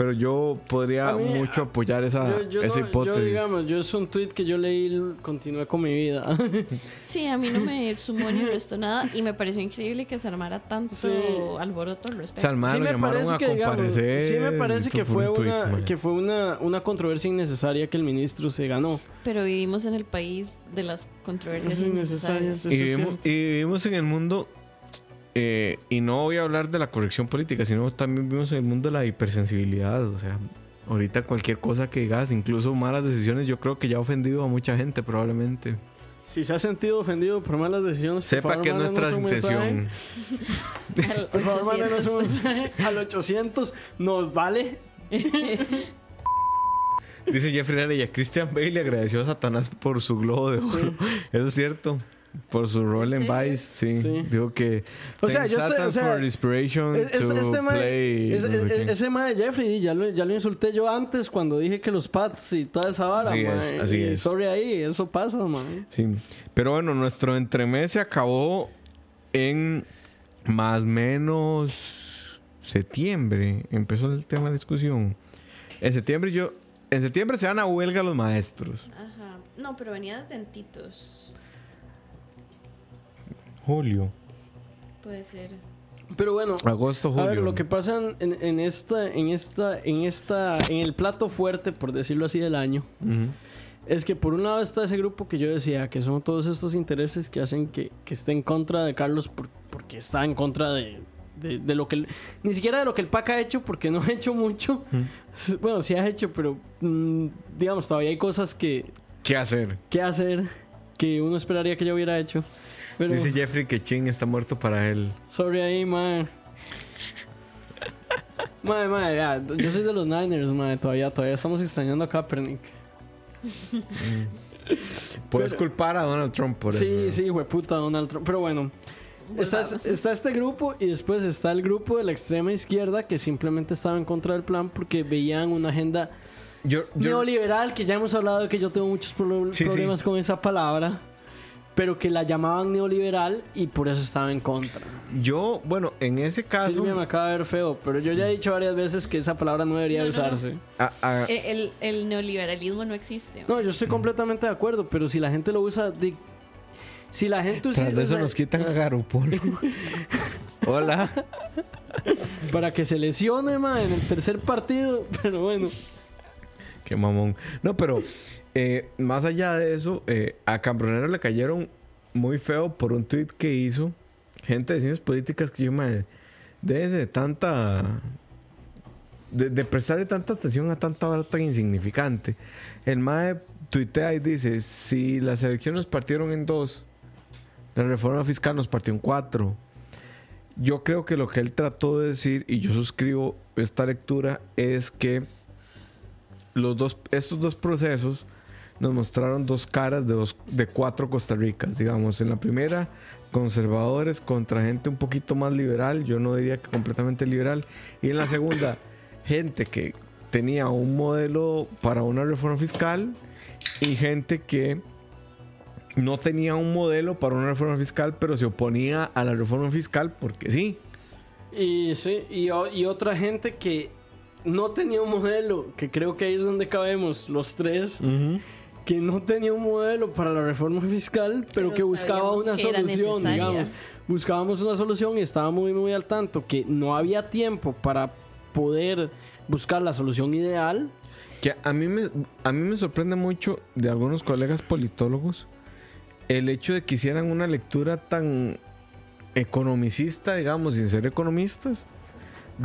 Pero yo podría mí, mucho apoyar esa, yo, yo esa no- hipótesis. yo, digamos, yo es un tweet que yo leí y continué con mi vida. Sí, a mí no me sumó ni restó nada y me pareció increíble que se armara tanto Sí. alboroto al respecto. Salma- Ah, lo llamaron a comparecer sí me parece que fue un tweet, una que fue una, una controversia innecesaria que el ministro se ganó. Pero vivimos en el país de las controversias Es innecesaria, innecesarias. eso y, vivimos, y vivimos en el mundo. Eh, y no voy a hablar de la corrección política, sino también vivimos en el mundo de la hipersensibilidad. O sea, ahorita cualquier cosa que digas, incluso malas decisiones, yo creo que ya ha ofendido a mucha gente, probablemente. Si se ha sentido ofendido por malas decisiones, por Sepa favor, que es nuestra un intención. Por favor, mándenos un 800. mensaje al 800. Nos vale. Dice Jeffrey Nara, y a Christian Bale le agradeció a Satanás por su globo de oro. Eso es cierto. Por su rol en? Vice, sí. Sí. Digo que. O sea, yo o for inspiration Es- es- to mae- play. es- no sé es- qué. ese de Jeffrey, ya lo, ya lo insulté yo antes cuando dije que los Pats y toda esa vara, Así es, mae. así Y es. Sorry ahí, eso pasa, man. Sí. Pero bueno, nuestro entremés se acabó en más o menos septiembre. Empezó el tema de la discusión. En septiembre yo. En septiembre se van a huelga los maestros. Ajá. No, pero venía de tentitos. Julio. Puede ser. Pero bueno, Agosto, julio. a ver, lo que pasa en, en esta, en esta, en esta, en el plato fuerte, por decirlo así, del año, es que por un lado está ese grupo que yo decía, que son todos estos intereses que hacen que, que esté en contra de Carlos por- porque está en contra de, de, de lo que... el- ni siquiera de lo que el PAC ha hecho, porque no ha hecho mucho. Bueno, sí ha hecho, pero mm, digamos, todavía hay cosas que, ¿Qué hacer? que hacer que uno esperaría que yo hubiera hecho. Pero, Dice Jeffrey que Ching está muerto para él. sorry ahí. Mae, mae, ya, yo soy de los Niners, mae, todavía, todavía estamos extrañando a Kaepernick. Puedes Pero- culpar a Donald Trump por sí, eso. sí, hueputa Donald Trump. Pero bueno, está, este grupo y después está el grupo de la extrema izquierda que simplemente estaba en contra del plan porque veían una agenda Yo, yo- neoliberal, que ya hemos hablado de que yo tengo muchos pro- Sí, problemas sí. con esa palabra, pero que la llamaban neoliberal y por eso estaba en contra. yo, bueno, en ese Sí, caso. me acaba de ver feo, pero yo ya he dicho varias veces que esa palabra no debería No, no, no. usarse. a- a- El, el- el neoliberalismo no existe. No, yo estoy completamente de acuerdo, pero si la gente lo usa, si la gente usa, tras de eso o sea, nos quitan a Garopolo. Hola. para que se lesione ma, en el tercer partido, pero bueno. Qué mamón. No, pero eh, más allá de eso, eh, a Cambronero le cayeron muy feo por un tweet que hizo gente de ciencias políticas que yo me... De tanta... De, de, prestarle tanta atención a tanta hora tan insignificante. El MAE tuitea y dice, si las elecciones partieron en dos, la reforma fiscal nos partió en cuatro. Yo creo que lo que él trató de decir, y yo suscribo esta lectura, es que los dos, estos dos procesos nos mostraron dos caras de, dos, de cuatro Costa Ricas. Digamos, en la primera, conservadores contra gente un poquito más liberal, yo no diría que completamente liberal. Y en la segunda, gente que tenía un modelo para una reforma fiscal y gente que no tenía un modelo para una reforma fiscal, pero se oponía a la reforma fiscal porque sí. Y sí, y, y otra gente que no tenía un modelo, que creo que ahí es donde cabemos los tres, que no tenía un modelo para la reforma fiscal, pero, Pero que buscaba una que solución, digamos. Buscábamos una solución y estaba muy, muy al tanto, que no había tiempo para poder buscar la solución ideal. Que a mí me, a mí me sorprende mucho de algunos colegas politólogos el hecho de que hicieran una lectura tan economicista, digamos, sin ser economistas,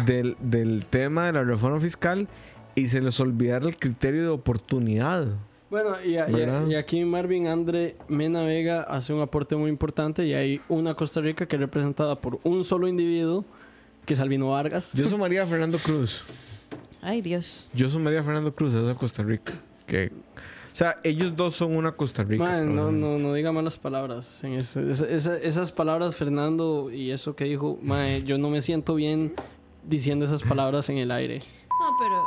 del, del tema de la reforma fiscal y se les olvidara el criterio de oportunidad. Bueno, y, a- y a- y aquí Marvin Andre Mena Vega hace un aporte muy importante y hay una Costa Rica que es representada por un solo individuo, que es Albino Vargas. Yo sumaría a Fernando Cruz. Ay, Dios. Yo sumaría a Fernando Cruz a esa Costa Rica. Que, o sea, ellos dos son una Costa Rica. Man, no, no, no diga malas palabras. En ese- esa- esa- esas palabras, Fernando, y eso que dijo, mae, yo no me siento bien diciendo esas palabras en el aire. No, pero.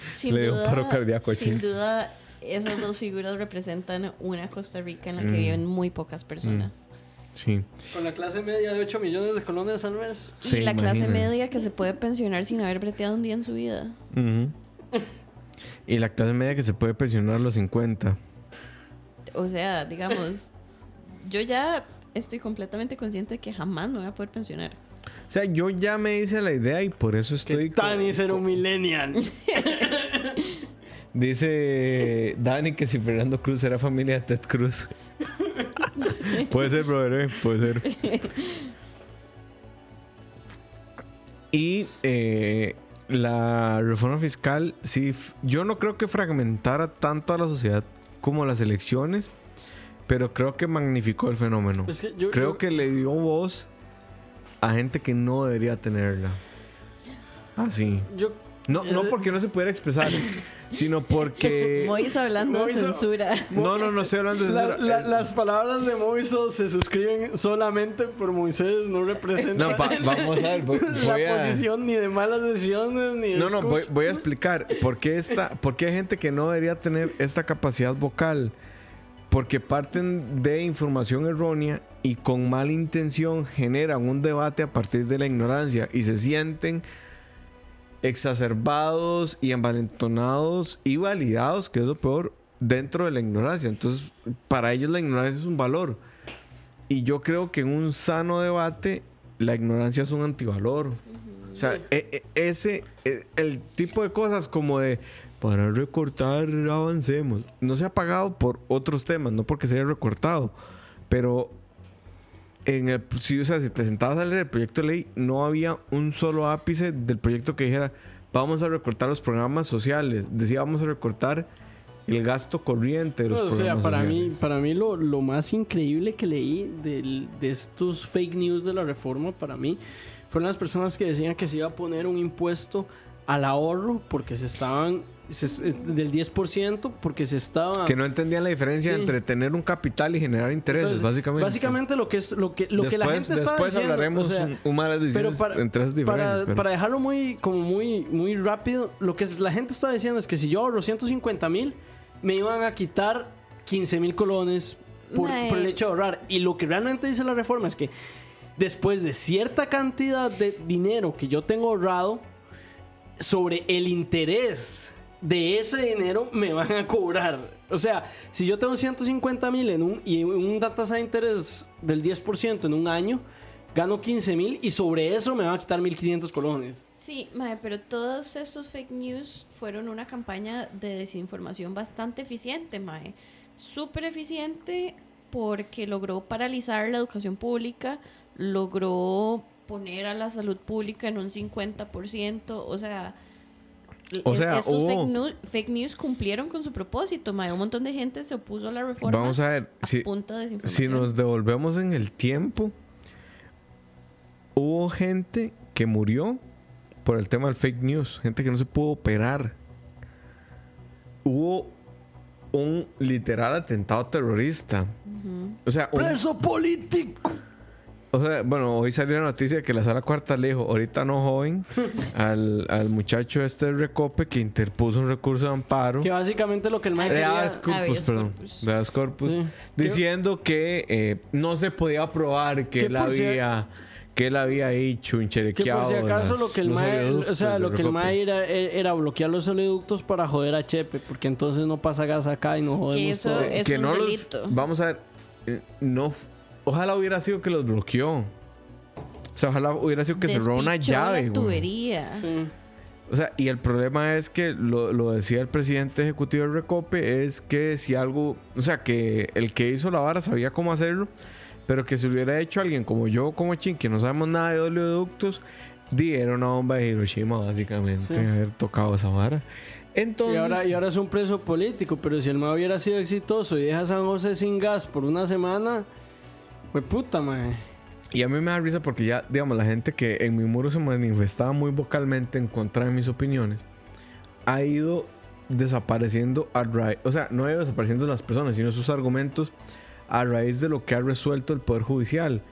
sin Le dio un paro cardíaco a Sin duda, esas dos figuras representan una Costa Rica en la que Mm. viven muy pocas personas. Sí. Con la clase media de 8 millones de colones de San Luis. Y Sí, la clase media que se puede pensionar sin haber breteado un día en su vida. Ujú. Y la clase media que se puede pensionar a los 50. O sea, digamos, yo ya estoy completamente consciente de que jamás me voy a poder pensionar. O sea, yo ya me hice la idea y por eso estoy. Tani ser un millennial. Dice Dani que si Fernando Cruz era familia de Ted Cruz. puede ser, brother, eh, puede ser. Y eh, la reforma fiscal, sí, yo no creo que fragmentara tanto a la sociedad como las elecciones, pero creo que magnificó el fenómeno. Es que yo- creo yo- que le dio voz a gente que no debería tenerla. Así. Yo, No, no porque no se pudiera expresar, sino porque. Mois hablando de censura. No, no, no estoy hablando de la- eso. la- las palabras de Moiso se suscriben solamente por Moisés, no representan No, pa- vamos a ver. Voy, la voy a- posición ni de malas decisiones ni de No, no, voy, voy a explicar por qué, esta, por qué hay gente que no debería tener esta capacidad vocal. Porque parten de información errónea y con mala intención generan un debate a partir de la ignorancia y se sienten exacerbados y envalentonados y validados, que es lo peor, dentro de la ignorancia. Entonces, para ellos la ignorancia es un valor. Y yo creo que en un sano debate, la ignorancia es un antivalor. O sea, e- e- ese, e- el tipo de cosas como de para recortar, avancemos, no se ha pagado por otros temas, no porque se haya recortado, pero en el, si, o sea, si te sentabas a leer el proyecto de ley, no había un solo ápice del proyecto que dijera vamos a recortar los programas sociales, decía vamos a recortar el gasto corriente de los o sea, para mí, sociales. para mí lo, lo más increíble que leí del- de estos fake news de la reforma, para mí, fueron las personas que decían que se iba a poner un impuesto al ahorro porque se estaban se- eh, del 10% porque se estaba que no entendían la diferencia Sí. entre tener un capital y generar intereses, Entonces, básicamente. Básicamente lo que es lo que lo que la Después- gente está después diciendo, hablaremos o sea, un- un malas pero decisiones para, entre esas diferencias. para, pero- para dejarlo muy como muy muy rápido, lo que es- la gente está diciendo es que si yo ahorro 150 mil me iban a quitar 15 mil colones por el hecho de ahorrar. Y lo que realmente dice la reforma es que después de cierta cantidad de dinero que yo tengo ahorrado, sobre el interés de ese dinero me van a cobrar. O sea, si yo tengo 150 mil en un, y una tasa de interés del 10% en un año, gano 15 mil y sobre eso me van a quitar 1500 colones. Sí, mae, pero todos estos fake news fueron una campaña de desinformación bastante eficiente, mae. Súper eficiente porque logró paralizar la educación pública, logró poner a la salud pública en un 50%, o sea... O sea, estos hubo- fake, news cumplieron con su propósito, mae. Un montón de gente se opuso a la reforma Vamos a ver, a si, punta de si nos devolvemos en el tiempo, hubo gente que murió por el tema del fake news, gente que no se pudo operar. Hubo un literal atentado terrorista. O sea, un- ¡Preso político! O sea, bueno, hoy salió la noticia de que la sala cuarta le dijo, ahorita no joven, al, al muchacho este de Recope que interpuso un recurso de amparo. Que básicamente lo que el mae De habeas corpus, perdón. corpus. De habeas corpus. Sí. Diciendo que eh, no se podía probar que él había que él había hecho un Que por si acaso lo que el mae, o sea, lo que el mae era era, era bloquear los oleoductos para joder a Chepe, porque entonces no pasa gas acá y no jodemos eso todo. es- que un no los- vamos a ver, eh, no, ojalá hubiera sido que los bloqueó. O sea, ojalá hubiera sido que cerró una Despichó llave. la güey. tubería. Sí. O sea, y el problema es que lo, lo decía el presidente ejecutivo del Recope, es que si algo, o sea, que el que hizo la vara sabía cómo hacerlo, pero que si hubiera hecho alguien como yo, como Chin, que no sabemos nada de oleoductos, di, era una bomba de Hiroshima, básicamente, Sí. haber tocado esa vara. Entonces, Y ahora, y ahora es un preso político, pero si el mae hubiera sido exitoso y deja San José sin gas por una semana, pues puta. Y a mí me da risa porque ya, digamos, la gente que en mi muro se manifestaba muy vocalmente en contra de mis opiniones, ha ido desapareciendo a raíz, o sea, no ha ido desapareciendo las personas, sino sus argumentos a raíz de lo que ha resuelto el Poder Judicial.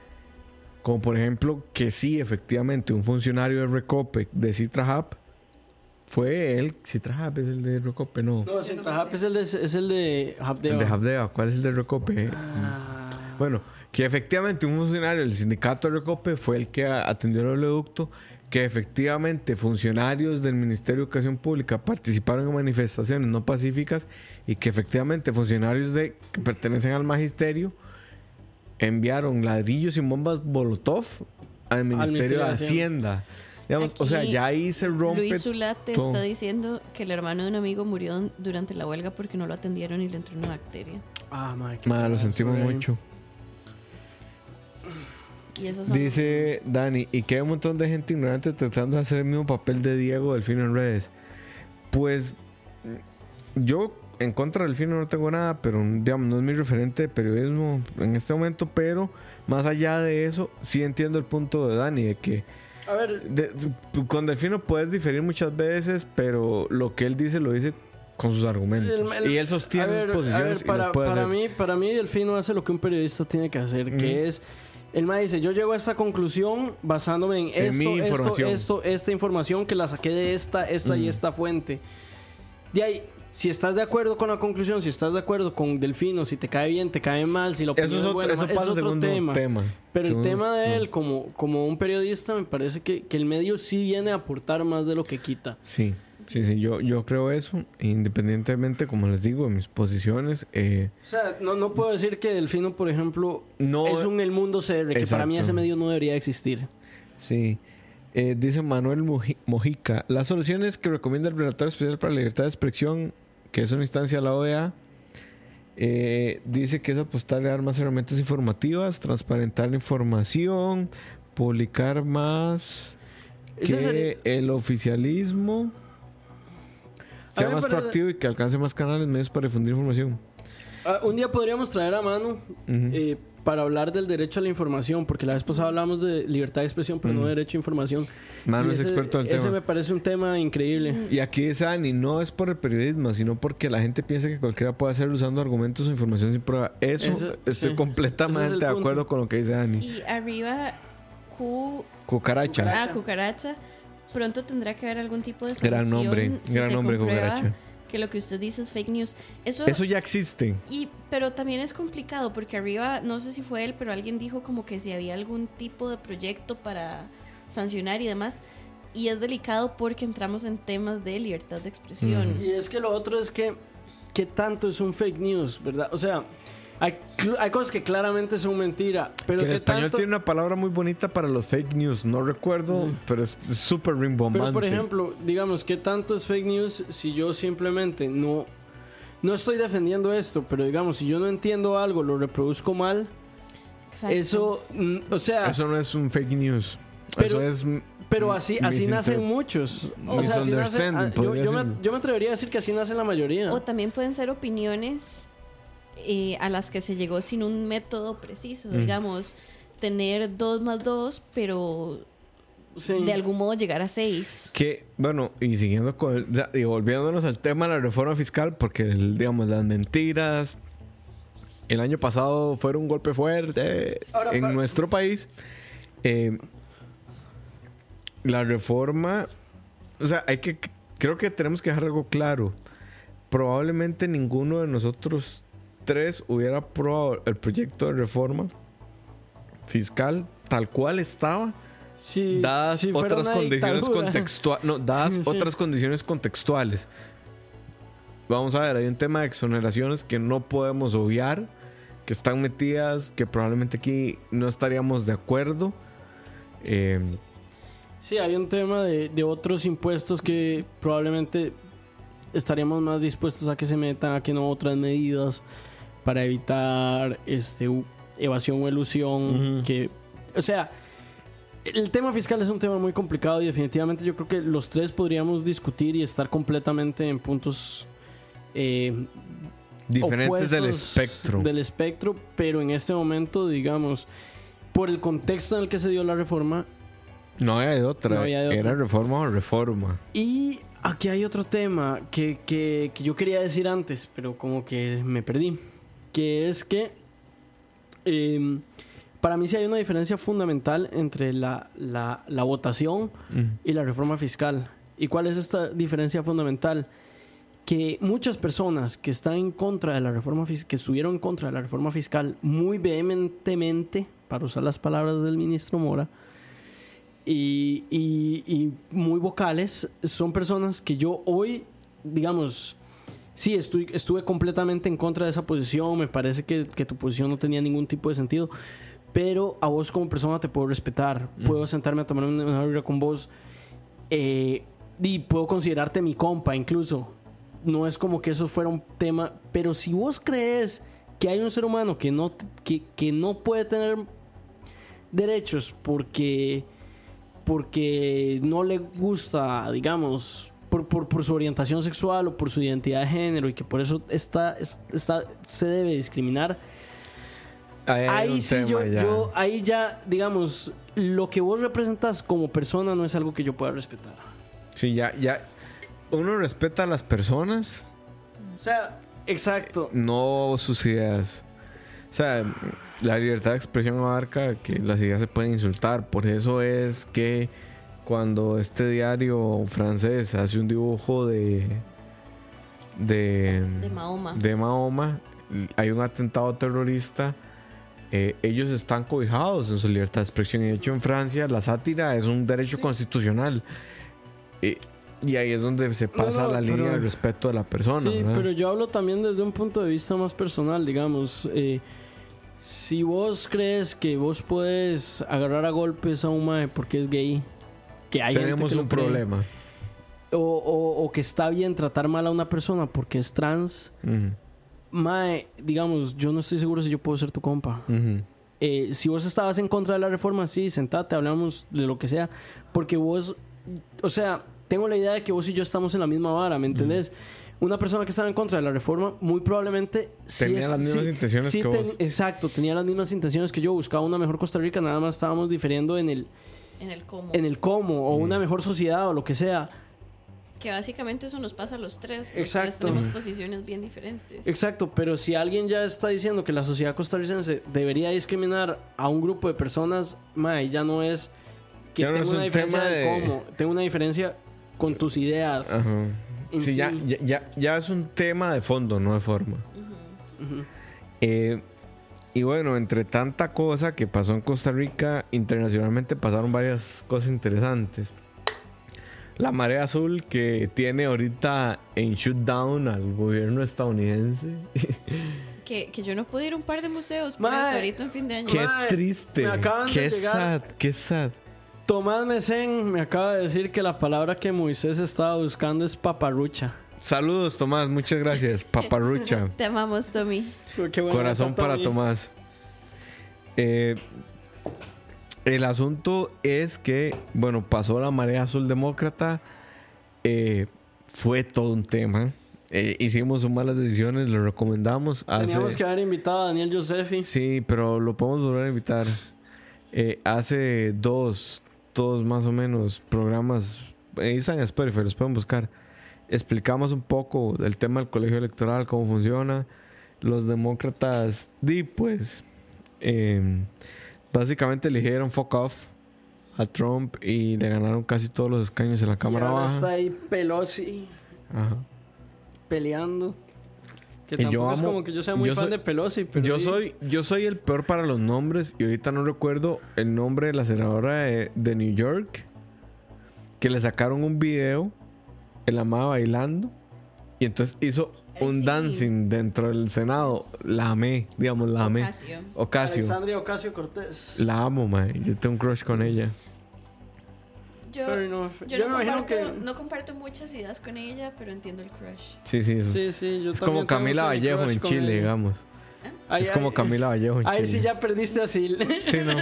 Como por ejemplo que sí, efectivamente, un funcionario de Recope de Citrahap fue él, Citrahap es el de Recope, no. No, Sintrahap es el de, es el de Habdeo. el de Habdea, ¿cuál es el de Recope? Ah, Bueno, que efectivamente un funcionario del sindicato de Recope fue el que atendió el oleoducto, que efectivamente funcionarios del Ministerio de Educación Pública participaron en manifestaciones no pacíficas y que efectivamente funcionarios de, que pertenecen al magisterio enviaron ladrillos y bombas Molotov al Ministerio Ministerio de de Hacienda. Digamos, o sea, Aquí, ya ahí se rompe. Luis Zulate todo. está diciendo que el hermano de un amigo murió durante la huelga porque no lo atendieron y le entró una bacteria. ah mae, qué Ma, lo sentimos mucho. Y esas son Dice Dani, y que hay un montón de gente ignorante tratando de hacer el mismo papel de Diego Delfino en redes. Pues yo en contra del Delfino no tengo nada, pero digamos, no es mi referente de periodismo en este momento, pero más allá de eso, sí entiendo el punto de Dani, de que A ver, de- con Delfino puedes diferir muchas veces, pero lo que él dice lo dice con sus argumentos. El- el- y él sostiene ver, sus posiciones ver, y para, las puede para hacer. mí, para mí, Delfino hace lo que un periodista tiene que hacer, que es. El mae dice: Yo llego a esta conclusión basándome en En esto, mi esto, esto, esta información que la saqué de esta, esta y esta fuente. De ahí, si estás de acuerdo con la conclusión, si estás de acuerdo con Delfino, si te cae bien, te cae mal, si opinión Eso, es otro, buena, eso pasa es otro tema. tema. Pero el tema de no. él, como, como un periodista, me parece que, que el medio sí viene a aportar más de lo que quita. Sí, sí, sí, yo, yo creo eso, independientemente, como les digo, de mis posiciones. eh, O sea, no, no puedo decir que Delfino, por ejemplo, No- es un El Mundo CR, que para mí ese medio no debería existir. sí. Eh, dice Manuel Moji- Mojica, las soluciones que recomienda el Relator Especial para la Libertad de Expresión, que es una instancia de la OEA, eh, dice que es apostarle a dar más herramientas informativas, transparentar la información, publicar más que el oficialismo. Sea más parece- proactivo y que alcance más canales medios para difundir información. Ah, un día podríamos traer a mano eh, para hablar del derecho a la información, porque la vez pasada hablamos de libertad de expresión, pero no de derecho a información. Mano Y es ese- experto en el Ese tema. me parece un tema increíble. Y aquí dice Dani, no es por el periodismo, sino porque la gente piensa que cualquiera puede hacerlo usando argumentos o información sin prueba. Eso Ese- estoy sí. Ese es completamente el de acuerdo con lo que dice Dani. Y arriba, Q. Cucaracha. Ah, cucaracha. Pronto tendrá que haber algún tipo de Gran solución nombre, si gran nombre, comprueba cucaracha. Que lo que usted dice es fake news. Eso, Eso ya existe. y, pero también es complicado porque arriba, no sé si fue él, pero alguien dijo como que si había algún tipo de proyecto para sancionar y demás. Y es delicado porque entramos en temas de libertad de expresión. Y es que lo otro es que, ¿qué tanto es un fake news, verdad? O sea, Hay, hay cosas que claramente son mentira. Pero Que en ¿qué español tanto- tiene una palabra muy bonita para los fake news. No recuerdo, pero es súper rimbombante. Pero por ejemplo, digamos, ¿qué tanto es fake news si yo simplemente no... No estoy defendiendo esto, pero digamos, si yo no entiendo algo, lo reproduzco mal, Exacto. eso, mm, o sea, Eso no es un fake news. Pero- Eso es. pero así, así nacen muchos. O sea, así nacen- Misunderstanding, ah, yo, yo me, yo me atrevería a decir que así nace la mayoría. O también pueden ser opiniones eh, a las que se llegó sin un método preciso. Digamos, tener dos más dos, pero Sí. de algún modo llegar a seis. Que, bueno, y siguiendo con. el- y volviéndonos al tema de la reforma fiscal, porque, el- digamos, las mentiras. El año pasado fueron un golpe fuerte Ahora, en nuestro país. Eh, la reforma. O sea, hay que. Creo que tenemos que dejar algo claro. Probablemente ninguno de nosotros tres hubiera aprobado el proyecto de reforma fiscal tal cual estaba Si- dadas si otras condiciones contextuales no dadas Sí. otras condiciones contextuales. Vamos a ver hay un tema de exoneraciones que no podemos obviar que están metidas que probablemente aquí no estaríamos de acuerdo. Eh, Sí, hay un tema de, de otros impuestos que probablemente estaríamos más dispuestos a que se metan, a que no otras medidas para evitar este evasión o elusión. Que, o sea, el tema fiscal es un tema muy complicado y definitivamente yo creo que los tres podríamos discutir y estar completamente en puntos eh, diferentes del espectro Del espectro, pero en este momento, digamos, por el contexto en el que se dio la reforma, no había de otra No había de otra. era reforma o reforma Y aquí hay otro tema que, que- que yo quería decir antes, pero como que me perdí. Que es que eh, para mí sí hay una diferencia fundamental entre la, la- la votación y la reforma fiscal. ¿Y cuál es esta diferencia fundamental? Que muchas personas que están en contra de la reforma fiscal, que estuvieron en contra de la reforma fiscal muy vehementemente, para usar las palabras del ministro Mora, y, y- y muy vocales, son personas que yo hoy, digamos, sí, estoy, estuve completamente en contra de esa posición, me parece que, que tu posición no tenía ningún tipo de sentido, pero a vos como persona te puedo respetar, puedo sentarme a tomar una, birra con vos eh, y puedo considerarte mi compa incluso. No es como que eso fuera un tema, pero si vos crees que hay un ser humano que no, que no puede tener derechos porque porque no le gusta, digamos, por, por, por su orientación sexual o por su identidad de género y que por eso está, es- está, se debe discriminar. Ahí Ahí sí, yo, ya. yo- ahí ya, digamos, lo que vos representas como persona no es algo que yo pueda respetar. sí ya ya uno respeta a las personas O sea, exacto. no sus ideas. O sea, la libertad de expresión abarca que las ideas se pueden insultar. Por eso es que cuando este diario francés hace un dibujo de. de. De Mahoma. de Mahoma, hay un atentado terrorista. eh, ellos están cobijados en su libertad de expresión. Y de hecho, en Francia, la sátira es un derecho constitucional. Eh, y ahí es donde se pasa no, la línea pero- de respeto de la persona. Sí, ¿verdad? pero yo hablo también desde un punto de vista más personal, digamos. eh, si vos crees que vos puedes agarrar a golpes a un mae porque es gay, que hay gente Tenemos que un problema. O, o- o que está bien tratar mal a una persona porque es trans, Ujú, mae, digamos, yo no estoy seguro si yo puedo ser tu compa. Eh, si vos estabas en contra de la reforma, sí, sentate, hablamos de lo que sea. Porque vos, o sea, tengo la idea de que vos y yo estamos en la misma vara, ¿me entendés? Una persona que estaba en contra de la reforma, muy probablemente sí Tenía es- las mismas sí- intenciones sí que ten- vos. Exacto, tenía las mismas intenciones que yo. Buscaba una mejor Costa Rica, nada más estábamos diferiendo en el, En el cómo. en el cómo, o una mejor sociedad, o lo que sea. Que básicamente eso nos pasa a los tres. Los Exacto. tres tenemos posiciones bien diferentes. Exacto, pero si alguien ya está diciendo que la sociedad costarricense debería discriminar a un grupo de personas, mae, ya no es que Ya no tengo es una un diferencia tema de de- cómo, tengo una diferencia con tus ideas. Ajá. Sí, ya, sí. ya, ya, ya es un tema de fondo, no de forma. Ujú. Eh, y bueno, entre tanta cosa que pasó en Costa Rica, internacionalmente pasaron varias cosas interesantes. La marea azul que tiene ahorita en shutdown al gobierno estadounidense. que, que yo no pude ir a un par de museos por eso ahorita en fin de año. Qué triste. me acaban de Qué llegar- sad, qué sad. Tomás Mesén me acaba de decir que la palabra que Moisés estaba buscando es paparrucha. Saludos, Tomás. Muchas gracias. Paparrucha. Te amamos, Tommy. Corazón para Tommy. Tomás. Eh, el asunto es que, bueno, pasó la marea azul demócrata. eh, fue todo un tema. Eh, hicimos malas decisiones, lo recomendamos. Hace, Teníamos que haber invitado a Daniel Josefi. Sí, pero lo podemos volver a invitar. Eh, hace dos, dos más o menos programas. Ahí están en Spotify, los pueden buscar. Explicamos un poco el tema del colegio electoral, cómo funciona. Los demócratas, di pues, eh, básicamente eligieron fuck off a Trump y le ganaron casi todos los escaños en la Y Cámara ahora Baja. está ahí Pelosi Ajá. peleando. Que Y yo tampoco es amo- como que yo sea muy yo fan soy- de Pelosi, pero Yo soy, yo soy el peor para los nombres y ahorita no recuerdo el nombre de la senadora de, de New York que le sacaron un video la amaba bailando y entonces hizo un sí. dancing dentro del Senado. La amé, digamos, la amé. Ocasio. Ocasio. Alexandria Ocasio Cortés. La amo, mae. Yo tengo un crush con ella. Yo, Fair enough. yo Yo no, me imagino comparto, que- no comparto muchas ideas con ella, pero entiendo el crush. Sí, sí, eso. Sí, sí, yo es como Camila un Vallejo en Chile, ella. digamos. Ay, es como Camila Vallejo en Ahí sí ya perdiste así. Sí, no.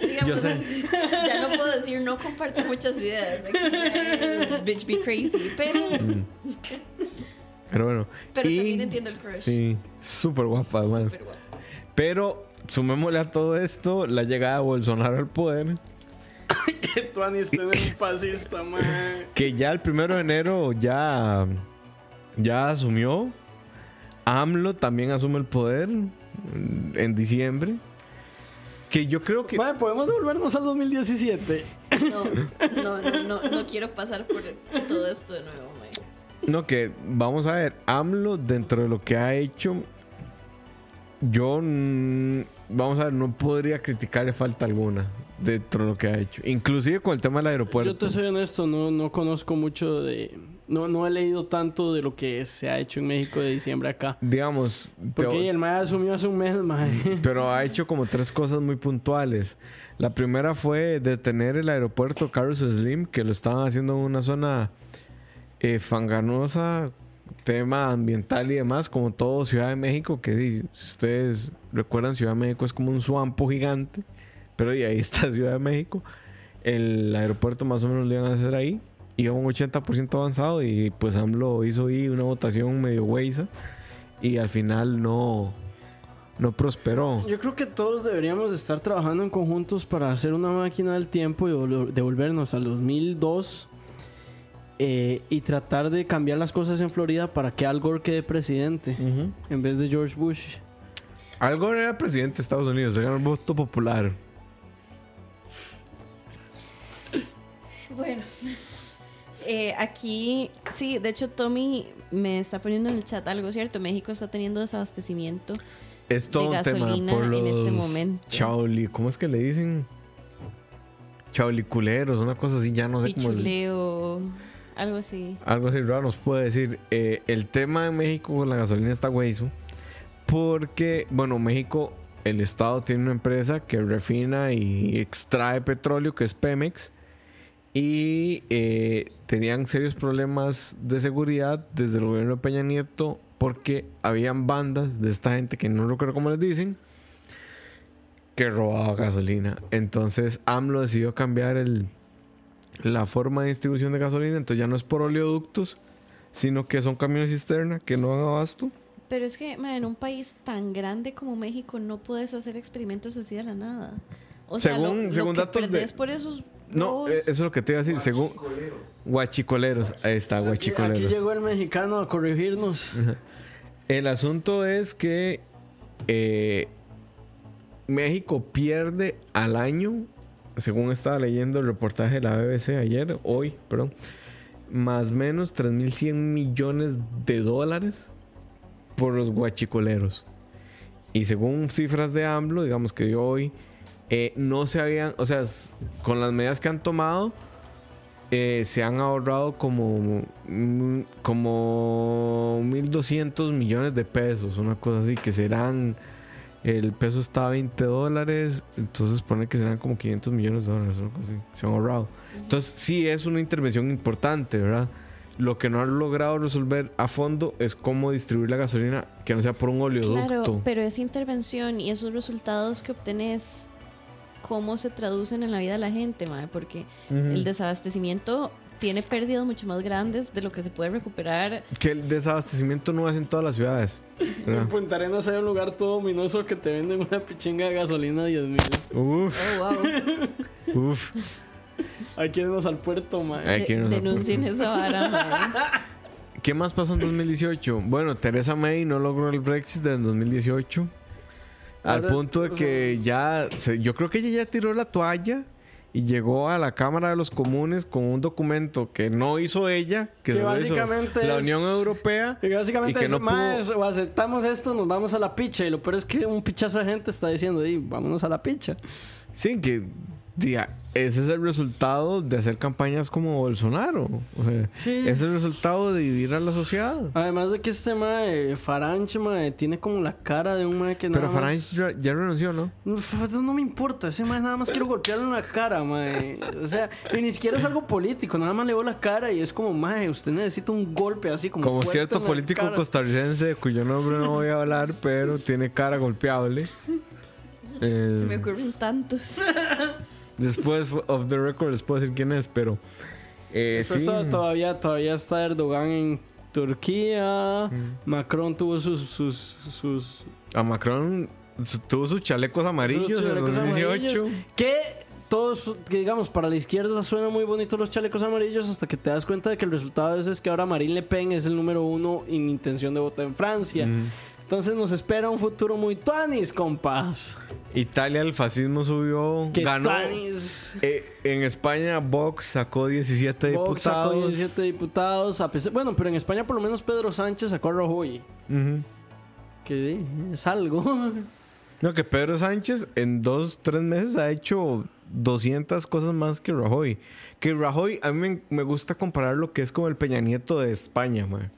Digamos, Yo sé. Ya no puedo decir no comparto muchas ideas. Aquí es bitch be crazy. Pero, Mm. Pero bueno. pero Y- también entiendo el crush. Sí, súper guapa, además. Pero sumémosle a todo esto la llegada de Bolsonaro al poder, que tú Ani usted es un fascista, man. que ya el primero de enero ya, ya asumió. AMLO también asume el poder en diciembre. Que yo creo que... Madre, podemos devolvernos al 2017. No, no, no, no, no quiero pasar por todo esto de nuevo, mae. No, que vamos a ver, AMLO dentro de lo que ha hecho, yo, vamos a ver, no podría criticarle falta alguna dentro de lo que ha hecho. Inclusive con el tema del aeropuerto. Yo te soy honesto, no, no conozco mucho de. No, no he leído tanto de lo que se ha hecho en México de diciembre acá. Digamos, te- Porque el MAE asumió hace un mes, mae. pero ha hecho como tres cosas muy puntuales. La primera fue detener el aeropuerto Carlos Slim, que lo estaban haciendo en una zona eh, fanganosa, tema ambiental y demás, como todo Ciudad de México, que si ustedes recuerdan, Ciudad de México es como un suampo gigante, pero y ahí está Ciudad de México. El aeropuerto más o menos lo iban a hacer ahí. Iba un 80% avanzado y pues AMLO hizo ahí una votación medio hueiza y al final no, no prosperó. Yo creo que todos deberíamos de estar trabajando en conjuntos para hacer una máquina del tiempo y vol- devolvernos al 2002 eh, y tratar de cambiar las cosas en Florida para que Al Gore quede presidente en vez de George Bush. Al Gore era presidente de Estados Unidos, era el voto popular. Bueno, eh, aquí, sí, de hecho Tommy me está poniendo en el chat algo cierto. México está teniendo desabastecimiento. Es todo De un tema gasolina por los en este momento. chauli, ¿cómo es que le dicen? Chauliculeros, una cosa así, ya no sé cómo. Pichuleo, algo así. Algo así raro nos puede decir. Eh, el tema en México con la gasolina está hueso. Porque, bueno, México, el Estado tiene una empresa que refina y extrae petróleo, que es Pemex. Y eh, tenían serios problemas de seguridad desde el gobierno de Peña Nieto porque habían bandas de esta gente que no recuerdo cómo les dicen que robaba gasolina. Entonces AMLO decidió cambiar el, la forma de distribución de gasolina. Entonces ya no es por oleoductos, sino que son camiones cisterna que no dan abasto. Pero es que ma, en un país tan grande como México no puedes hacer experimentos así de la nada. O sea, Según- lo, lo según que datos de- por esos No, eh, eso es lo que te iba a decir. Según Guachicoleros. Ahí está, Guachicoleros. aquí llegó el mexicano a corregirnos. El asunto es que eh, México pierde al año, según estaba leyendo el reportaje de la BBC ayer, hoy, perdón, más o menos 3.100 millones de dólares por los guachicoleros. Y según cifras de AMLO, digamos que yo hoy, eh, no se habían, o sea, con las medidas que han tomado, eh, se han ahorrado como, mm, como 1.200 millones de pesos, una cosa así, que serán, el peso está a 20 dólares, entonces pone que serán como 500 millones de dólares, una cosa así, se han ahorrado. Entonces sí es una intervención importante, ¿verdad? Lo que no han logrado resolver a fondo es cómo distribuir la gasolina que no sea por un oleoducto. Pero esa intervención y esos resultados que obtenés, ¿cómo se traducen en la vida de la gente, mae? Porque el desabastecimiento tiene pérdidas mucho más grandes de lo que se puede recuperar. Que el desabastecimiento no es en todas las ciudades. En. Punta Arenas hay un lugar todo ominoso que te venden una pichinga de gasolina a 10 mil. Uf, Oh, wow. uf. Hay que irnos al puerto, mae. Hay que irnos al denuncien esa vara, mae. ¿Qué más pasó en 2018? Bueno, Teresa May no logró el Brexit en 2018. Al punto de que ya, se- yo creo que ella ya tiró la toalla y llegó a la Cámara de los Comunes con un documento que no hizo ella, que, Que solo hizo básicamente la Unión Europea. Y básicamente Y que es, no "Mae, pudo- o aceptamos esto, nos vamos a la picha. Y lo peor es que un pichazo de gente está diciendo, "Ey, vámonos a la picha. Sí, que diga, ese es el resultado de hacer campañas como Bolsonaro. O sea, Sí. es el resultado de dividir a la sociedad. Además de que este mae, Farange, mae, tiene como la cara de un mae que Pero nada Farage más... ya, ya renunció, ¿no? No me importa, ese mae nada más quiero golpearle en la cara, mae. O sea, y ni siquiera es algo político, nada más le veo la cara y es como, mae, usted necesita un golpe así como Como fuerte cierto en político cara. costarricense cuyo nombre no voy a hablar, pero tiene cara golpeable. Eh, Se me ocurren tantos. después, of the record, les puedo decir quién es, pero. eh, sí. todavía, todavía está Erdogan en Turquía. Macron tuvo sus, sus, sus A Macron tuvo sus chalecos amarillos Sus en chalecos 2018. amarillos. que todos, que digamos, para la izquierda suena muy bonito los chalecos amarillos hasta que te das cuenta de que el resultado eso es que ahora Marine Le Pen es el número uno en intención de voto en Francia. Mm. Entonces nos espera un futuro muy tuanis, compas. Italia, el fascismo subió, ganó. Eh, en España, Vox sacó 17 Vox sacó diputados. 17 diputados. a pesar- bueno, pero en España por lo menos Pedro Sánchez sacó a Rajoy. Que es algo. No, que Pedro Sánchez en dos, tres meses ha hecho 200 cosas más que Rajoy. Que Rajoy, a mí me, me gusta comparar lo que es como el Peña Nieto de España, mae.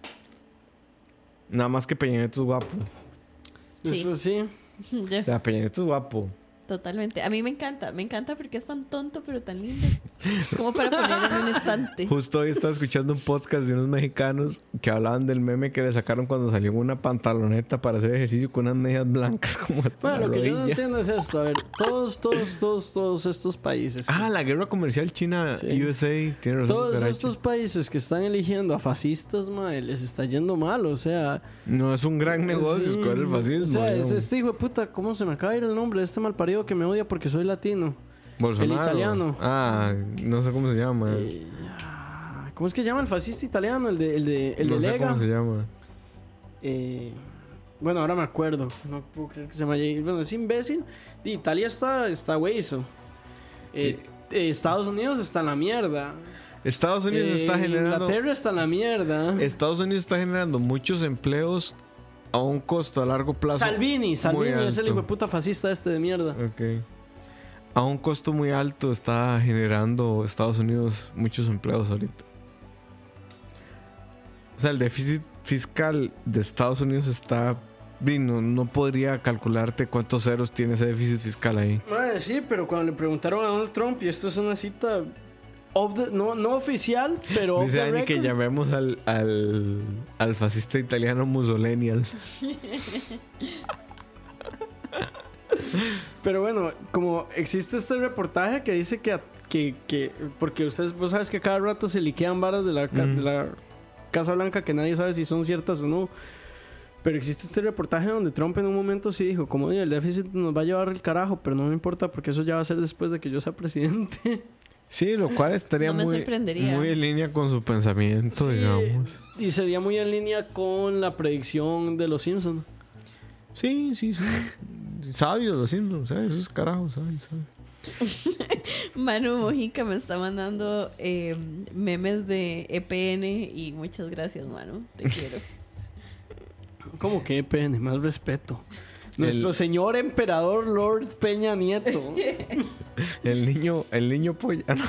Nada más que Peña Nieto es guapo. Sí. Después sí. O sea, Peña Nieto es guapo. Totalmente. A mí me encanta. Me encanta porque es tan tonto, pero tan lindo. Como para ponerlo en un estante. Justo hoy estaba escuchando un podcast de unos mexicanos que hablaban del meme que le sacaron cuando salió una pantaloneta para hacer ejercicio con unas medias blancas como hasta Bueno, la lo que yo no rodilla. entiendo es esto. A ver, todos, todos, todos, todos estos países. Ah, la guerra comercial China Sí. USA tiene razón. Todos estos países que están eligiendo a fascistas, mae, les está yendo mal, o sea. No es un gran negocio sí, escoger el fascismo. O sea, es este hijo de puta, ¿cómo se me acaba de ir el nombre de este que me odia porque soy latino? Bolsonaro. el italiano. Ah, no sé cómo se llama. Eh, ¿Cómo es que se llama el fascista italiano? El de, el de, el no de sé Lega. cómo se llama. Eh, bueno, ahora me acuerdo. No puedo creer que se me haya ido. Bueno, es imbécil. Italia está, está hueso. Eh, eh, Estados Unidos está en la mierda. Estados Unidos Eh, está generando. Inglaterra está en la mierda. Estados Unidos está generando muchos empleos a un costo a largo plazo. Salvini, Salvini muy es el hijo de puta fascista este de mierda. Ok. A un costo muy alto está generando Estados Unidos muchos empleos ahorita. O sea, el déficit fiscal de Estados Unidos está. No, no podría calcularte cuántos ceros tiene ese déficit fiscal ahí. Madre, sí, pero cuando le preguntaron a Donald Trump, y esto es una cita the- no, no oficial, pero Dice Dani que llamemos al, al, al fascista italiano Mussolini. Pero bueno, como existe este reportaje que dice que, que, que porque ustedes, vos sabes que cada rato se liquean varas de la, de Casa Blanca que nadie sabe si son ciertas o no. Pero existe este reportaje donde Trump en un momento sí dijo, como "Oye, el déficit nos va a llevar el carajo, pero no me importa porque eso ya va a ser después de que yo sea presidente. Sí, lo cual estaría No muy, en línea con su pensamiento, Sí, digamos. Y sería muy en línea con la predicción de los Simpsons. Sí, sí, sí. Sabios los Simpsons, ¿sabes? Esos carajos, ¿sabes? ¿sabes? Manu Mojica me está mandando eh, memes de EPN y muchas gracias, Manu. Te quiero. Como que pene, más respeto. Nuestro El- señor emperador Lord Peña Nieto. El niño, el niño polla. no.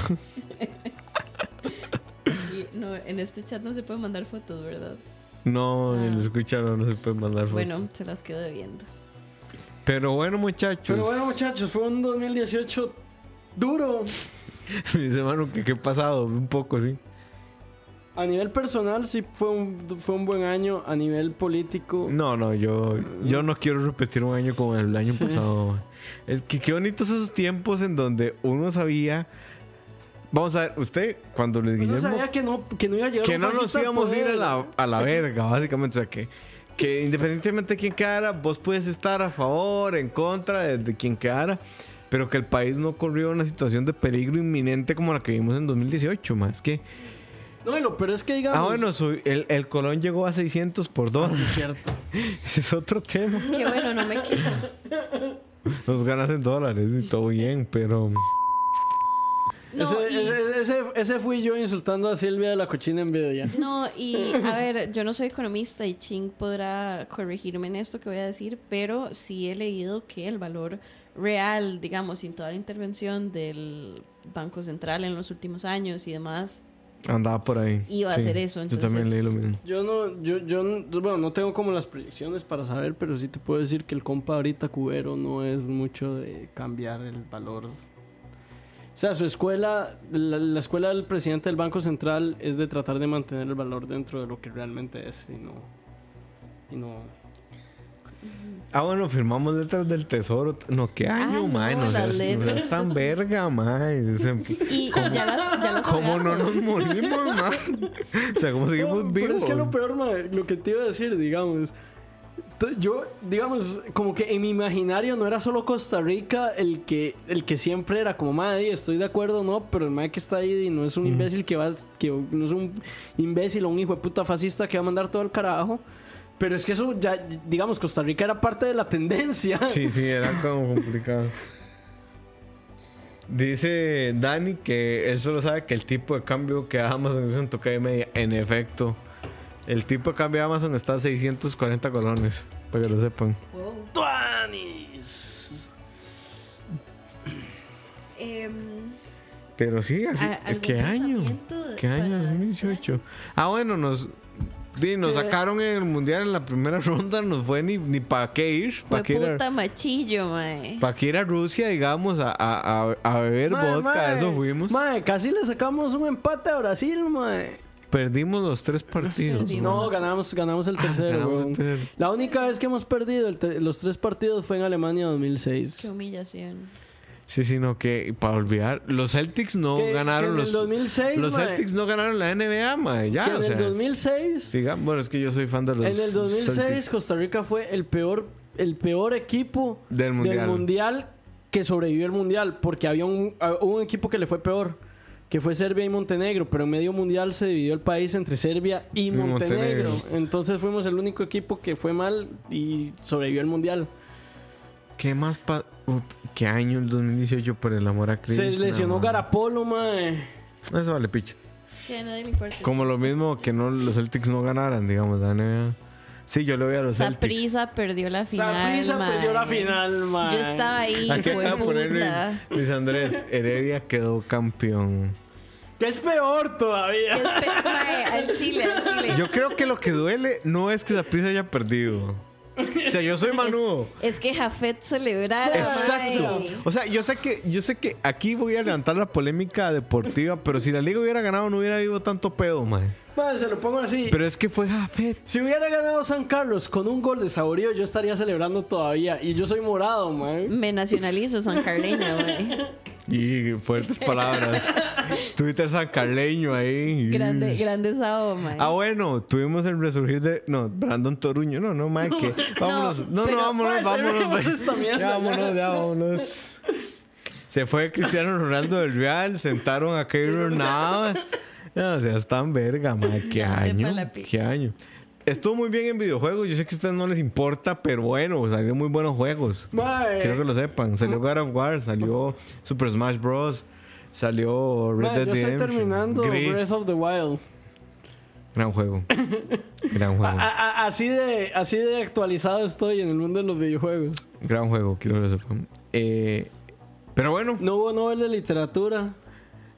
no, en este chat no se puede mandar fotos, ¿verdad? No, Ah. ni lo escucharon, no se puede mandar fotos. Bueno, se las quedo debiendo. Pero bueno, muchachos. Pero bueno, muchachos, fue un 2018 duro. Dice Manu que qué pasado, un poco, sí. A nivel personal sí fue un, fue un buen año. A nivel político... No, no, yo, yo no quiero repetir un año como el año pasado. man. Es que qué bonitos esos tiempos en donde uno sabía. Vamos a ver, usted, cuando Uno Guillermo. sabía que no, que no iba a llegar que no nos íbamos a ir a la, a la verga, básicamente. O sea, que, que independientemente de quién quedara, vos puedes estar a favor, en contra de, de quien quedara, pero que el país no corrió una situación de peligro inminente como la que vimos en 2018, más que. No, y lo peor es que digamos... Ah, bueno, su- el, el Colón llegó a 600 por dos. Sí, cierto. Ese es otro tema. Qué bueno, no me quejo. Nos ganas en dólares y todo bien, pero. No, ese, y- ese, ese, ese fui yo insultando a Silvia de la cochina envidia. No, y a ver, yo no soy economista y Ching podrá corregirme en esto que voy a decir, pero sí he leído que el valor real, digamos, sin toda la intervención del Banco Central en los últimos años y demás, Andaba por ahí. Iba a hacer eso, Yo también leí lo entonces- mismo. Yo no, yo, yo, no- bueno, no tengo como las proyecciones para saber, pero sí te puedo decir que el compa ahorita cubero no es mucho de cambiar el valor. O sea, su escuela, la, la escuela del presidente del Banco Central es de tratar de mantener el valor dentro de lo que realmente es y no. Y no. Ah, bueno, firmamos letras del tesoro. No, qué año, no, man. No las seas, no letras seas tan verga, sea, y, y ya las, ya las ¿Cómo no nos morimos, man? O sea, ¿cómo seguimos No, pero vivos? es que lo peor, mae, lo que te iba a decir, digamos. Yo, digamos, como que en mi imaginario no era solo Costa Rica el que, el que siempre era como, madre, estoy de acuerdo, no, pero el mae que está ahí no es un imbécil que va, que no es un imbécil o un hijo de puta fascista que va a mandar todo el carajo. Pero es que eso ya, digamos, Costa Rica era parte de la tendencia. Sí, sí, era como complicado. Dice Dani que él solo sabe que el tipo de cambio que Amazon es un toque de media. En efecto, el tipo de cambio de Amazon está a 640 colones. Para que lo sepan. ¡Tuanis! Em, Pero sí, así. ¿A- algún ¿Qué año? ¿Qué año? para 2018. Ah, bueno, nos. Di, nos Eh. sacaron en el mundial en la primera ronda. Nos fue ni, ni para qué ir. fue Para qué ir, a- puta machillo, mae. pa' qué ir a Rusia, digamos, a, a, a, beber Mae, vodka. mae, eso fuimos. Mae, casi le sacamos un empate a Brasil, mae. Perdimos los tres partidos. No, ganamos, ganamos el tercero, ganamos weón. el tercero. La única vez que hemos perdido el los tres partidos fue en Alemania Qué 2006. humillación. Sí, sí, no, que para olvidar. Los Celtics no Que- ganaron que en los. el 2006, los mae. Celtics no ganaron la NBA, mae. Ya, Que en o sea. el 2006, siga- bueno, es que yo soy fan de los. en el 2006 Celtics. Costa Rica fue el peor, el peor equipo Del mundial. mundial que sobrevivió al mundial, porque había un, ah, un equipo que le fue peor, que fue Serbia y Montenegro, pero en medio mundial se dividió el país entre Serbia y Montenegro. Montenegro. Entonces fuimos el único equipo que fue mal y sobrevivió al mundial. ¿Qué más pa... Uf, ¿Qué año el 2018 por el amor a Cristo? Se lesionó Garapolo, mae. Eso vale, picha. Que a nadie le importa. Como lo mismo que no los Celtics no ganaran, digamos, la NBA. Sí, yo le voy a los Celtics. Saprisa perdió la final. Saprissa mae. perdió la final, mae. Yo estaba ahí, Aquí acaba de poner Luis. Luis Andrés. Heredia quedó campeón. Que es peor todavía. Qué espe- mae, al chile, al chile. Yo creo que lo que duele no es que Saprissa haya perdido. O sea, yo soy Manu. Es que Jafet celebrara. Exacto. O sea, yo sé que yo sé que aquí voy a levantar la polémica deportiva, pero si la liga hubiera ganado no hubiera habido tanto pedo, man. Mae, se lo pongo así. Pero es que fue Jafet. Si hubiera ganado San Carlos con un gol de Saborío, yo estaría celebrando todavía. Y yo soy morado, mae. Me nacionalizo San Carleña, mae. Y fuertes palabras. Twitter San Carleño ahí. Grande, grande sábado, mae. Ah, bueno, tuvimos el resurgir de. No, Brandon Toruño. No, no, man, que. Vámonos. No, no, vámonos, vámonos. mierda, Ya, vámonos, ya, vámonos. Se fue Cristiano Ronaldo del Real, sentaron a Keylor Navas. No, o sea, están verga, man. Qué año. Qué año. Estuvo muy bien en videojuegos. Yo sé que a ustedes no les importa, pero bueno, salieron muy buenos juegos. Mae. Quiero que lo sepan. Salió God of War, salió Super Smash Bros. Salió Red Mae, Dead yo estoy Redemption. terminando Gris. Breath of the Wild. Gran juego. Gran juego. a- a- así, de, así de actualizado estoy en el mundo de los videojuegos. Gran juego, quiero que lo sepan. Eh, pero bueno, No hubo Nobel de Literatura.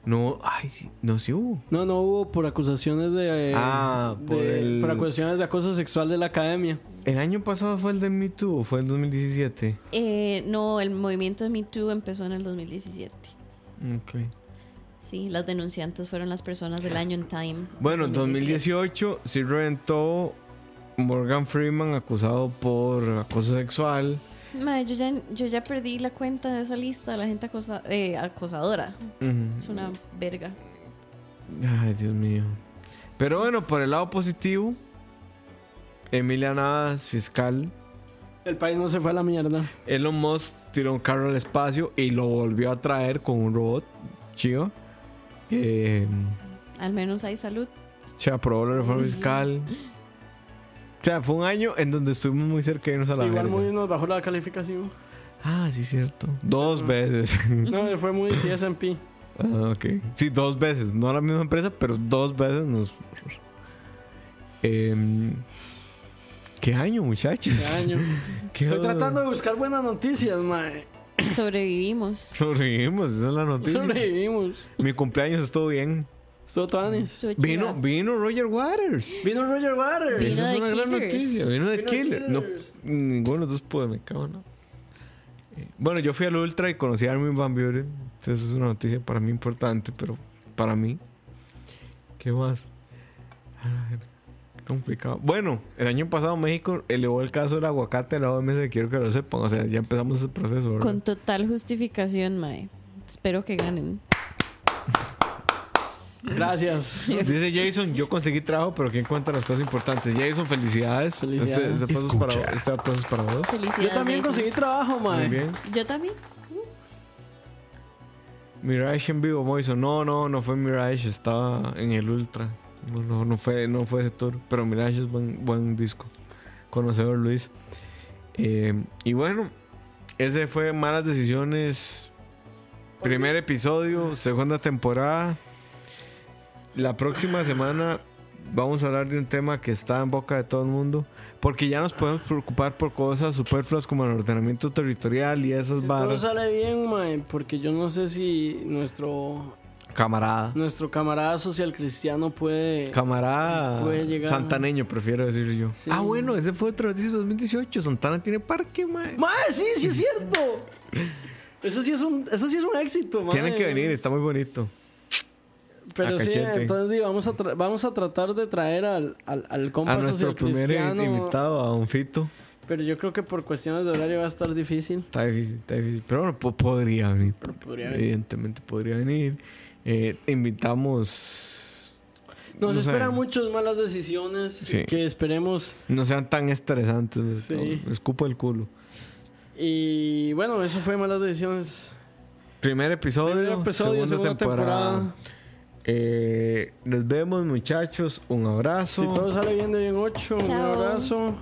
No, ay, sí, no, sí hubo. No, no hubo por acusaciones de. Ah, de- por el- por acusaciones de acoso sexual de la academia. ¿El año pasado fue el de Me Too o fue el 2017? Eh, no, el movimiento de Me Too empezó en el 2017. Ok. Sí, las denunciantes fueron las personas del año en Time. Bueno, en 2018 sí reventó Morgan Freeman acusado por acoso sexual. Mae, yo, ya, yo ya perdí la cuenta de esa lista de la gente acosa- eh, acosadora. Ujú. Es una verga. Ay, Dios mío. Pero bueno, por el lado positivo, Emilia Navas, fiscal. El país no se fue a la mierda. Elon Musk tiró un carro al espacio y lo volvió a traer con un robot chido. Eh, Al menos hay salud. se aprobó la reforma fiscal. O sea, fue un año en donde estuvimos muy cerca de irnos a la Igual verga. muy nos bajó la calificación. Ah, sí, cierto. Dos veces. No, fue muy CSP. ah, ok. Sí, dos veces. No la misma empresa, pero dos veces nos. Em, ¿Qué año, muchachos? Este año. ¿Qué Estoy onda? tratando de buscar buenas noticias, mae. Sobrevivimos. Sobrevivimos, esa es la noticia. Sobrevivimos. Mi cumpleaños estuvo bien. Estuvo. Estuvo Vino, vino Roger Waters. Vino Roger Waters. Vino Esa es una gran noticia. Vino de Vino Killer. No, Killers. ninguno de los dos puede, me cago, ¿no? Eh, Bueno, yo fui al Ultra y conocí a Armin Van Buren. Entonces es una noticia para mí importante, pero para mí. ¿Qué más? Complicado. Bueno, el año pasado México elevó el caso del aguacate a la OMS. Quiero que lo sepan. O sea, ya empezamos ese proceso, ¿verdad? Con total justificación, Mae. Espero que ganen. Gracias. Dice Jason, yo conseguí trabajo, pero ¿quién cuenta las cosas importantes? Jason, felicidades. Felicidades. Este, este aplauso es para, Escucha. este aplauso es para vos. Felicidades. Yo también Jason. conseguí trabajo, Muy mae. bien. Yo también. Mirage en vivo, Moiso. No, no, no fue Mirage, estaba en el Ultra. No, no, no fue, no fue ese tour. Pero Mirage es buen, buen disco. Conocedor Luis. Eh, y bueno, ese fue Malas Decisiones. Primer episodio, segunda temporada. La próxima semana vamos a hablar de un tema que está en boca de todo el mundo. Porque ya nos podemos preocupar por cosas superfluas como el ordenamiento territorial y esas Si todo sale bien, mae, porque yo no sé si nuestro Camarada. nuestro camarada social cristiano puede Camarada Puede llegar. Santaneño, prefiero decir yo. Sí. Ah, bueno, ese fue otro noticia 2018. Santana tiene parque, mae. Mae, sí, sí es cierto. Eso sí es un eso sí es un éxito, mae. Tienen que venir, está muy bonito. Pero a sí, cachete. entonces vamos a vamos a tratar de traer al al, al compa A nuestro primer invitado, a un Fito. pero yo creo que por cuestiones de horario va a estar difícil. Está difícil, está difícil. Pero bueno, po- podría venir. Pero podría venir. Evidentemente podría venir. Eh, invitamos. Nos no esperan muchas malas decisiones Sí. que esperemos No sean tan estresantes. Sí. no, escupo el culo. y bueno, eso fue malas decisiones. Primer episodio, Primer episodio, segunda, segunda temporada. temporada. Eh, nos vemos, muchachos. Un abrazo. Si todo sale bien de bien 8, un abrazo.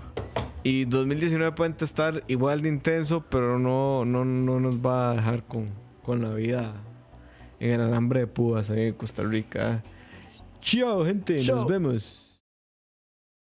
Y 2019 puede estar igual de intenso, pero no, no, no nos va a dejar con, con la vida en el alambre de púas ahí en Costa Rica. Chao, gente. Chao. Nos vemos.